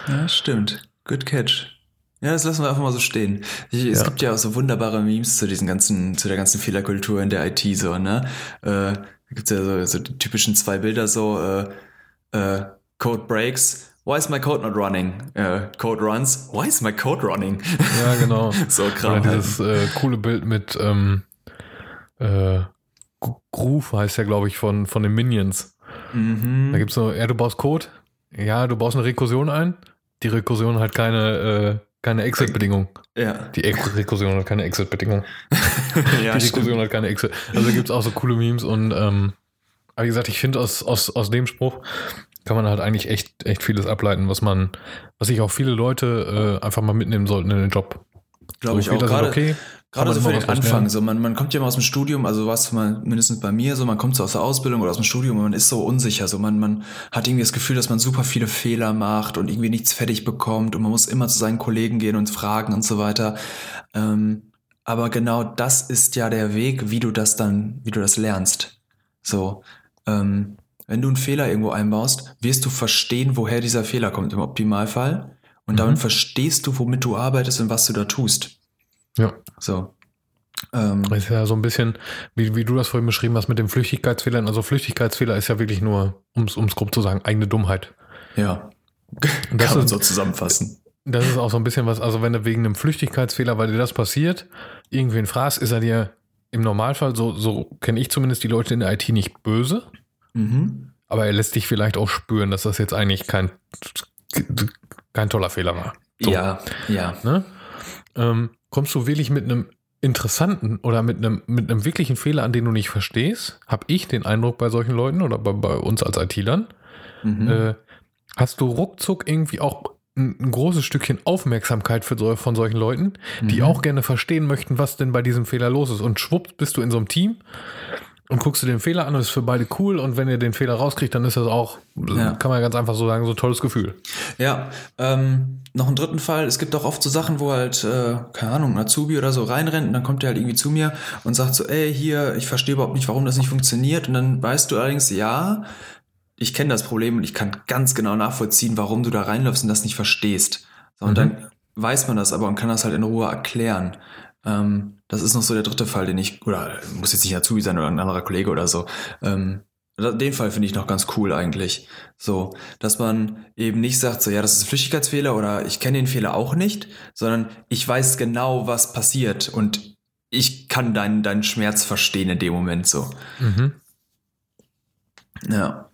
Ja, stimmt. Good catch. Ja, das lassen wir einfach mal so stehen. Ich, es Ja. gibt ja auch so wunderbare Memes zu diesen ganzen, zu der ganzen Fehlerkultur in der IT so, ne? Äh, da gibt's ja so, so die typischen zwei Bilder so, äh, äh, Code breaks, why is my code not running? Äh, code runs, why is my code running? Ja, genau. so Oder Kram. Halt. dieses äh, coole Bild mit ähm, äh, Groove heißt ja, glaube ich, von, von den Minions. Da Mhm. gibt's so, ja, du baust Code, ja, du baust eine Rekursion ein. Die Rekursion hat keine, äh, keine Exit-Bedingung. Ja. Die Rekursion hat keine Exit-Bedingung. ja, die. Rekursion hat keine Exit. Also gibt's auch so coole Memes und ähm, aber wie gesagt, ich finde aus, aus, aus dem Spruch kann man halt eigentlich echt, echt vieles ableiten, was man, was sich auch viele Leute äh, einfach mal mitnehmen sollten in den Job. Glaube ich Fehler auch. Gerade, okay. Gerade so für den Anfang, so man, man kommt ja mal aus dem Studium, also was man mindestens bei mir so, man kommt so aus der Ausbildung oder aus dem Studium und man ist so unsicher, so man, man hat irgendwie das Gefühl, dass man super viele Fehler macht und irgendwie nichts fertig bekommt und man muss immer zu seinen Kollegen gehen und fragen und so weiter. Ähm, aber genau das ist ja der Weg, wie du das dann, wie du das lernst. So, ähm, wenn du einen Fehler irgendwo einbaust, wirst du verstehen, woher dieser Fehler kommt im Optimalfall. Und Mhm. damit verstehst du, womit du arbeitest und was du da tust. Ja. So. Ähm, Das ist ja so ein bisschen, wie, wie du das vorhin beschrieben hast mit den Flüchtigkeitsfehlern. Also Flüchtigkeitsfehler ist ja wirklich nur, um es grob zu sagen, eigene Dummheit. ja. Und das Kann man ist- so zusammenfassen. Das ist auch so ein bisschen was, also wenn du wegen einem Flüchtigkeitsfehler, weil dir das passiert, irgendwen fragst, ist er dir im Normalfall, so, so kenne ich zumindest die Leute in der IT nicht böse, Mhm. aber er lässt dich vielleicht auch spüren, dass das jetzt eigentlich kein, kein toller Fehler war. So. Ja, ja. Ne? Ähm, kommst du wirklich mit einem interessanten oder mit einem, mit einem wirklichen Fehler, an den du nicht verstehst, habe ich den Eindruck bei solchen Leuten oder bei, bei uns als IT-Lern, Mhm. äh, hast du ruckzuck irgendwie auch ein, ein großes Stückchen Aufmerksamkeit für von solchen Leuten, die Mhm. auch gerne verstehen möchten, was denn bei diesem Fehler los ist. Und schwupps bist du in so einem Team und guckst du den Fehler an und ist für beide cool. Und wenn ihr den Fehler rauskriegt, dann ist das auch, Ja. kann man ganz einfach so sagen, so ein tolles Gefühl. Ja, ähm, noch einen dritten Fall. Es gibt auch oft so Sachen, wo halt, äh, keine Ahnung, ein Azubi oder so reinrennt und dann kommt der halt irgendwie zu mir und sagt so, ey, hier, ich verstehe überhaupt nicht, warum das nicht funktioniert. Und dann weißt du allerdings, ja, ich kenne das Problem und ich kann ganz genau nachvollziehen, warum du da reinläufst und das nicht verstehst. So, und Mhm. dann weiß man das aber und kann das halt in Ruhe erklären. Ähm, das ist noch so der dritte Fall, den ich, oder muss jetzt nicht Azubi sein oder ein anderer Kollege oder so. Ähm, den Fall finde ich noch ganz cool eigentlich. So, dass man eben nicht sagt, so ja, das ist ein Flüchtigkeitsfehler oder ich kenne den Fehler auch nicht, sondern ich weiß genau, was passiert und ich kann deinen, deinen Schmerz verstehen in dem Moment so. Mhm. Ja.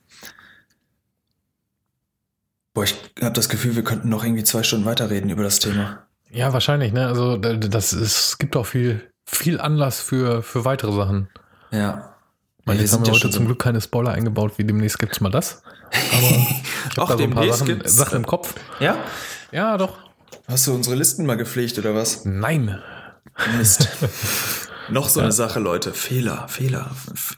Boah, ich habe das Gefühl, wir könnten noch irgendwie zwei Stunden weiterreden über das Thema. Ja, wahrscheinlich, ne? Also da- das ist, es gibt auch viel, viel Anlass für, für weitere Sachen. Ja. Wir jetzt haben wir ja heute zum Glück keine Spoiler eingebaut, wie demnächst gibt's mal das. Aber ich habe Ach, da so ein paar Sachen, Sachen im Kopf. Ja? Ja, doch. Hast du unsere Listen mal gepflegt oder was? Nein. Mist. Noch so eine Sache, Leute. Fehler, Fehler.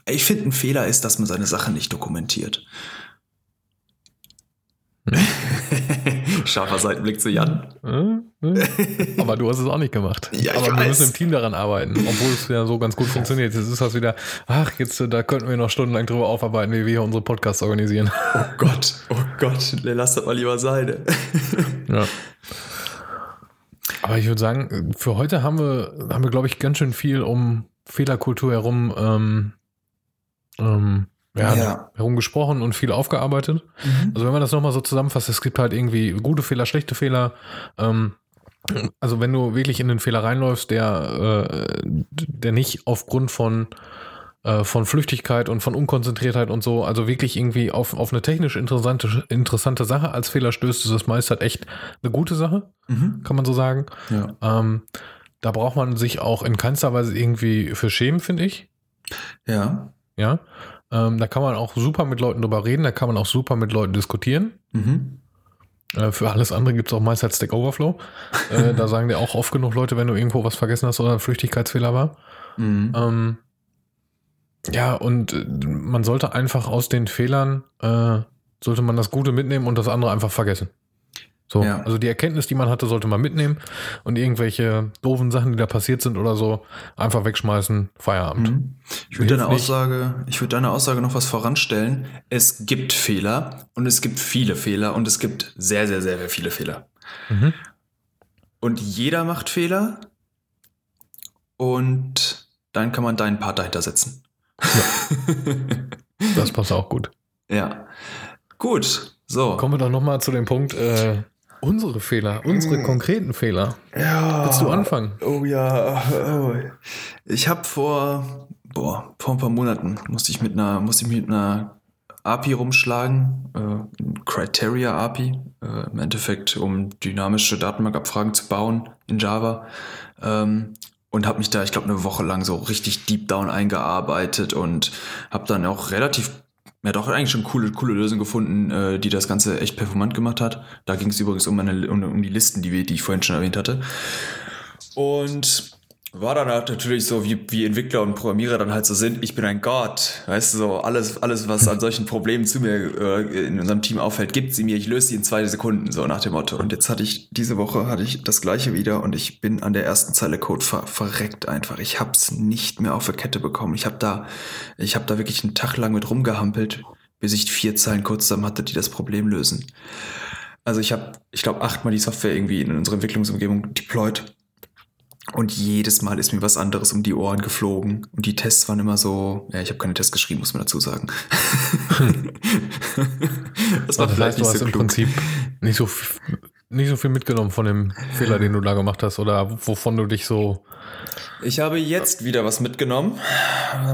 Ich finde, ein Fehler ist, dass man seine Sache nicht dokumentiert. Scharfer Seitenblick zu Jan. Äh, äh. Aber du hast es auch nicht gemacht. Ja, Aber wir weiß. müssen im Team daran arbeiten, obwohl es ja so ganz gut funktioniert. Jetzt ist das wieder, ach, jetzt, äh, da könnten wir noch stundenlang drüber aufarbeiten, wie wir hier unsere Podcasts organisieren. Oh Gott, oh Gott, lass das mal lieber sein. Ja. Aber ich würde sagen, für heute haben wir, haben wir, glaube ich, ganz schön viel um Fehlerkultur herum, ähm, ähm, ja, Ja. herum gesprochen und viel aufgearbeitet. Also wenn man das nochmal so zusammenfasst, es gibt halt irgendwie gute Fehler, schlechte Fehler. Ähm, also wenn du wirklich in den Fehler reinläufst, der, äh, der nicht aufgrund von, äh, von Flüchtigkeit und von Unkonzentriertheit und so, also wirklich irgendwie auf, auf eine technisch interessante, interessante Sache als Fehler stößt, ist das meist halt echt eine gute Sache, Mhm. kann man so sagen. Ja. Ähm, da braucht man sich auch in keinster Weise irgendwie für schämen, finde ich. Ja. Ja. Ähm, da kann man auch super mit Leuten drüber reden, da kann man auch super mit Leuten diskutieren. Mhm. Äh, für alles andere gibt es auch meist halt Stack Overflow. äh, da sagen dir auch oft genug Leute, wenn du irgendwo was vergessen hast oder ein Flüchtigkeitsfehler war. Mhm. Ähm, ja, und äh, man sollte einfach aus den Fehlern, äh, sollte man das Gute mitnehmen und das andere einfach vergessen. So, Ja. also die Erkenntnis, die man hatte, sollte man mitnehmen und irgendwelche doofen Sachen, die da passiert sind oder so, einfach wegschmeißen, Feierabend. Mhm. Ich würde deine. Aussage, ich würde deine Aussage noch was voranstellen. Es gibt Fehler und es gibt viele Fehler und es gibt sehr, sehr, sehr, sehr viele Fehler. Mhm. und jeder macht Fehler und dann kann man deinen Part dahinter setzen. Das passt auch gut. Ja. Gut, so. Kommen wir doch nochmal zu dem Punkt, äh, unsere Fehler, unsere konkreten Fehler. Ja. Willst du anfangen? Oh ja. Oh. Ich habe vor, boah, vor ein paar Monaten musste ich mit einer, musste ich mit einer API rumschlagen, äh, Criteria API, äh, im Endeffekt, um dynamische Datenbankabfragen zu bauen in Java. Ähm, und habe mich da, ich glaube, eine Woche lang so richtig deep down eingearbeitet und habe dann auch relativ, ja doch eigentlich schon coole, coole Lösung gefunden, äh, die das Ganze echt performant gemacht hat. Da ging es übrigens um, meine, um, um die Listen, die, wir, die ich vorhin schon erwähnt hatte. Und war dann halt natürlich so, wie, wie Entwickler und Programmierer dann halt so sind, ich bin ein Gott. Weißt du, so alles, alles was an solchen Problemen zu mir äh, in unserem Team auffällt, gibt sie mir, ich löse sie in zwei Sekunden, so nach dem Motto. Und jetzt hatte ich, diese Woche hatte ich das gleiche wieder und ich bin an der ersten Zeile Code ver verreckt einfach. Ich hab's nicht mehr auf der Kette bekommen. Ich habe da, ich habe da wirklich einen Tag lang mit rumgehampelt, bis ich vier Zeilen kurz zusammen hatte, die das Problem lösen. Also ich habe, ich glaube, achtmal die Software irgendwie in unserer Entwicklungsumgebung deployed und jedes Mal ist mir was anderes um die Ohren geflogen. Und die Tests waren immer so, ja, ich habe keine Tests geschrieben, muss man dazu sagen. das war das vielleicht heißt, nicht du hast so im Prinzip nicht so, nicht so viel mitgenommen von dem Fehler, den du da gemacht hast oder wovon du dich so. Ich habe jetzt wieder was mitgenommen.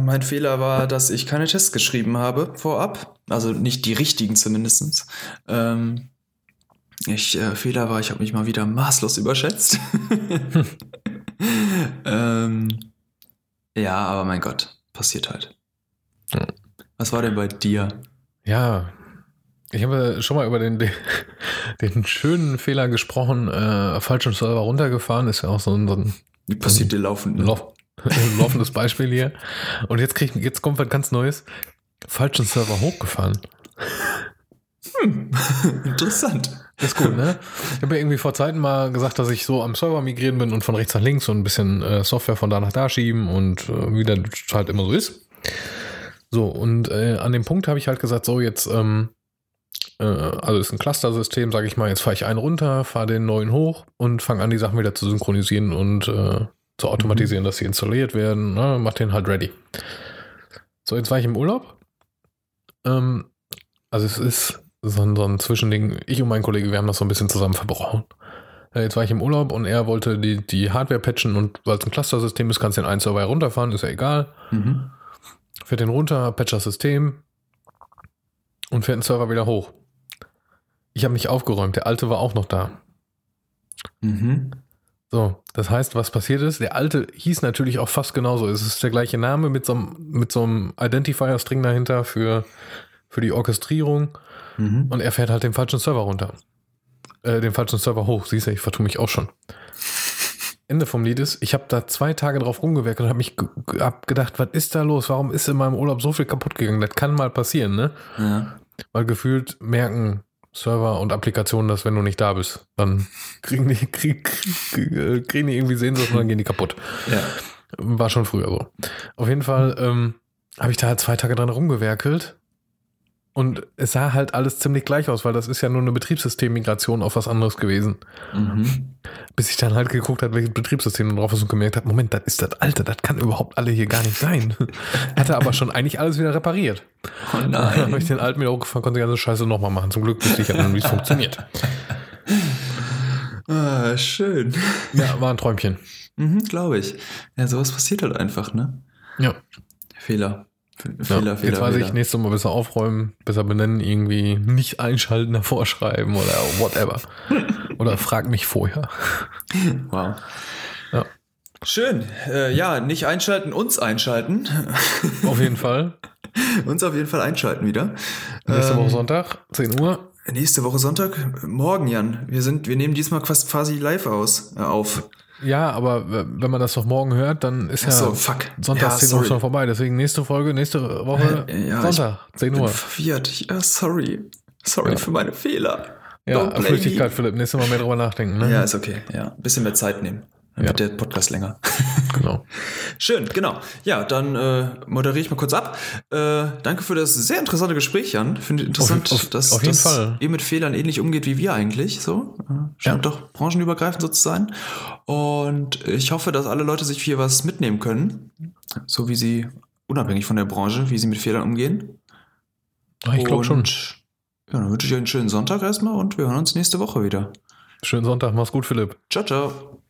Mein Fehler war, dass ich keine Tests geschrieben habe vorab. Also nicht die richtigen zumindest. Ähm, ich, äh, Fehler war, ich habe mich mal wieder maßlos überschätzt. ähm, ja, aber mein Gott, passiert halt. Was war denn bei dir? Ja, ich habe schon mal über den, den, schönen Fehler gesprochen, äh, falschen Server runtergefahren, ist ja auch so ein, so ein Wie passiert dir laufend? Ne? Lauf, laufendes Beispiel hier. Und jetzt, krieg, jetzt kommt was ganz Neues. Falschen Server hochgefahren. Hm, interessant. Das ist gut, ne? Ich habe ja irgendwie vor Zeiten mal gesagt, dass ich so am Server migrieren bin und von rechts nach links und ein bisschen äh, Software von da nach da schieben und äh, wie das halt immer so ist. So, und äh, an dem Punkt habe ich halt gesagt, so jetzt, ähm, äh, also ist ein Cluster-System, sage ich mal, jetzt fahre ich einen runter, fahre den neuen hoch und fange an, die Sachen wieder zu synchronisieren und äh, zu automatisieren, mhm. dass sie installiert werden, ne? mach den halt ready. So, jetzt war ich im Urlaub. Ähm, also es ist so ein, so ein Zwischending. Ich und mein Kollege, wir haben das so ein bisschen zusammen verbrochen. Jetzt war ich im Urlaub und er wollte die, die Hardware patchen und weil es ein Cluster-System ist, kannst du den einen Server runterfahren, ist ja egal. Mhm. Fährt den runter, patcht das System und fährt den Server wieder hoch. Ich habe nicht aufgeräumt, der alte war auch noch da. Mhm. So, das heißt, was passiert ist, der alte hieß natürlich auch fast genauso. Es ist der gleiche Name mit so einem, mit so einem Identifier-String dahinter für, für die Orchestrierung. Mhm. Und er fährt halt den falschen Server runter. Äh, den falschen Server hoch. Siehst du, ich vertue mich auch schon. Ende vom Lied ist, ich habe da zwei Tage drauf rumgewerkt und habe mich hab gedacht, was ist da los? Warum ist in meinem Urlaub so viel kaputt gegangen? Das kann mal passieren, ne? Ja. Weil gefühlt merken Server und Applikationen das, wenn du nicht da bist. Dann kriegen die, krieg, kriegen die irgendwie Sehnsucht und dann gehen die kaputt. Ja. War schon früher so. Auf jeden Fall ähm, habe ich da halt zwei Tage dran rumgewerkelt und es sah halt alles ziemlich gleich aus, weil das ist ja nur eine Betriebssystemmigration auf was anderes gewesen. Mhm. Bis ich dann halt geguckt habe, welches Betriebssystem drauf ist und gemerkt habe, Moment, das ist das alte, das kann überhaupt alle hier gar nicht sein. Hatte aber schon eigentlich alles wieder repariert. Oh nein. Dann habe ich den alten wieder hochgefahren, konnte die ganze Scheiße nochmal machen. Zum Glück wusste ich ja dann, wie es funktioniert. Ah, schön. Ja, war ein Träumchen. Mhm, Glaube ich. Ja, sowas passiert halt einfach, ne? Ja. Fehler. Fehler, ja, Fehler, jetzt weiß Fehler. ich, nächstes Mal besser aufräumen, besser benennen, irgendwie nicht einschalten, davor schreiben oder whatever. oder frag mich vorher. Wow. Ja. Schön. Äh, ja, nicht einschalten, uns einschalten. Auf jeden Fall. uns auf jeden Fall einschalten wieder. Nächste ähm, Woche Sonntag, 10 Uhr. Nächste Woche Sonntag, morgen, Jan. Wir sind, wir nehmen diesmal quasi live aus, äh, auf. Ja, aber wenn man das doch morgen hört, dann ist ja so, fuck. Sonntag ja, 10 Uhr schon vorbei. Deswegen nächste Folge, nächste Woche ja, Sonntag, 10 Uhr. Bin verwirrt. Ja, sorry. Sorry ja. für meine Fehler. Ja, Flüchtigkeit, Philipp. Nächstes Mal mehr drüber nachdenken. Ne? Ja, ist okay. Ja, ein bisschen mehr Zeit nehmen. Dann wird der Podcast länger. Genau. Schön, genau. Ja, dann äh, moderiere ich mal kurz ab. Äh, danke für das sehr interessante Gespräch, Jan. Finde interessant, Auf- auf- dass, auf dass ihr mit Fehlern ähnlich umgeht wie wir eigentlich. So äh, scheint Ja. doch branchenübergreifend so zu sein. Und ich hoffe, dass alle Leute sich hier was mitnehmen können, so wie sie unabhängig von der Branche, wie sie mit Fehlern umgehen. Ah, Ich glaube schon. Ja, dann wünsche ich euch einen schönen Sonntag erstmal und wir hören uns nächste Woche wieder. Schönen Sonntag. Mach's gut, Philipp. Ciao, ciao.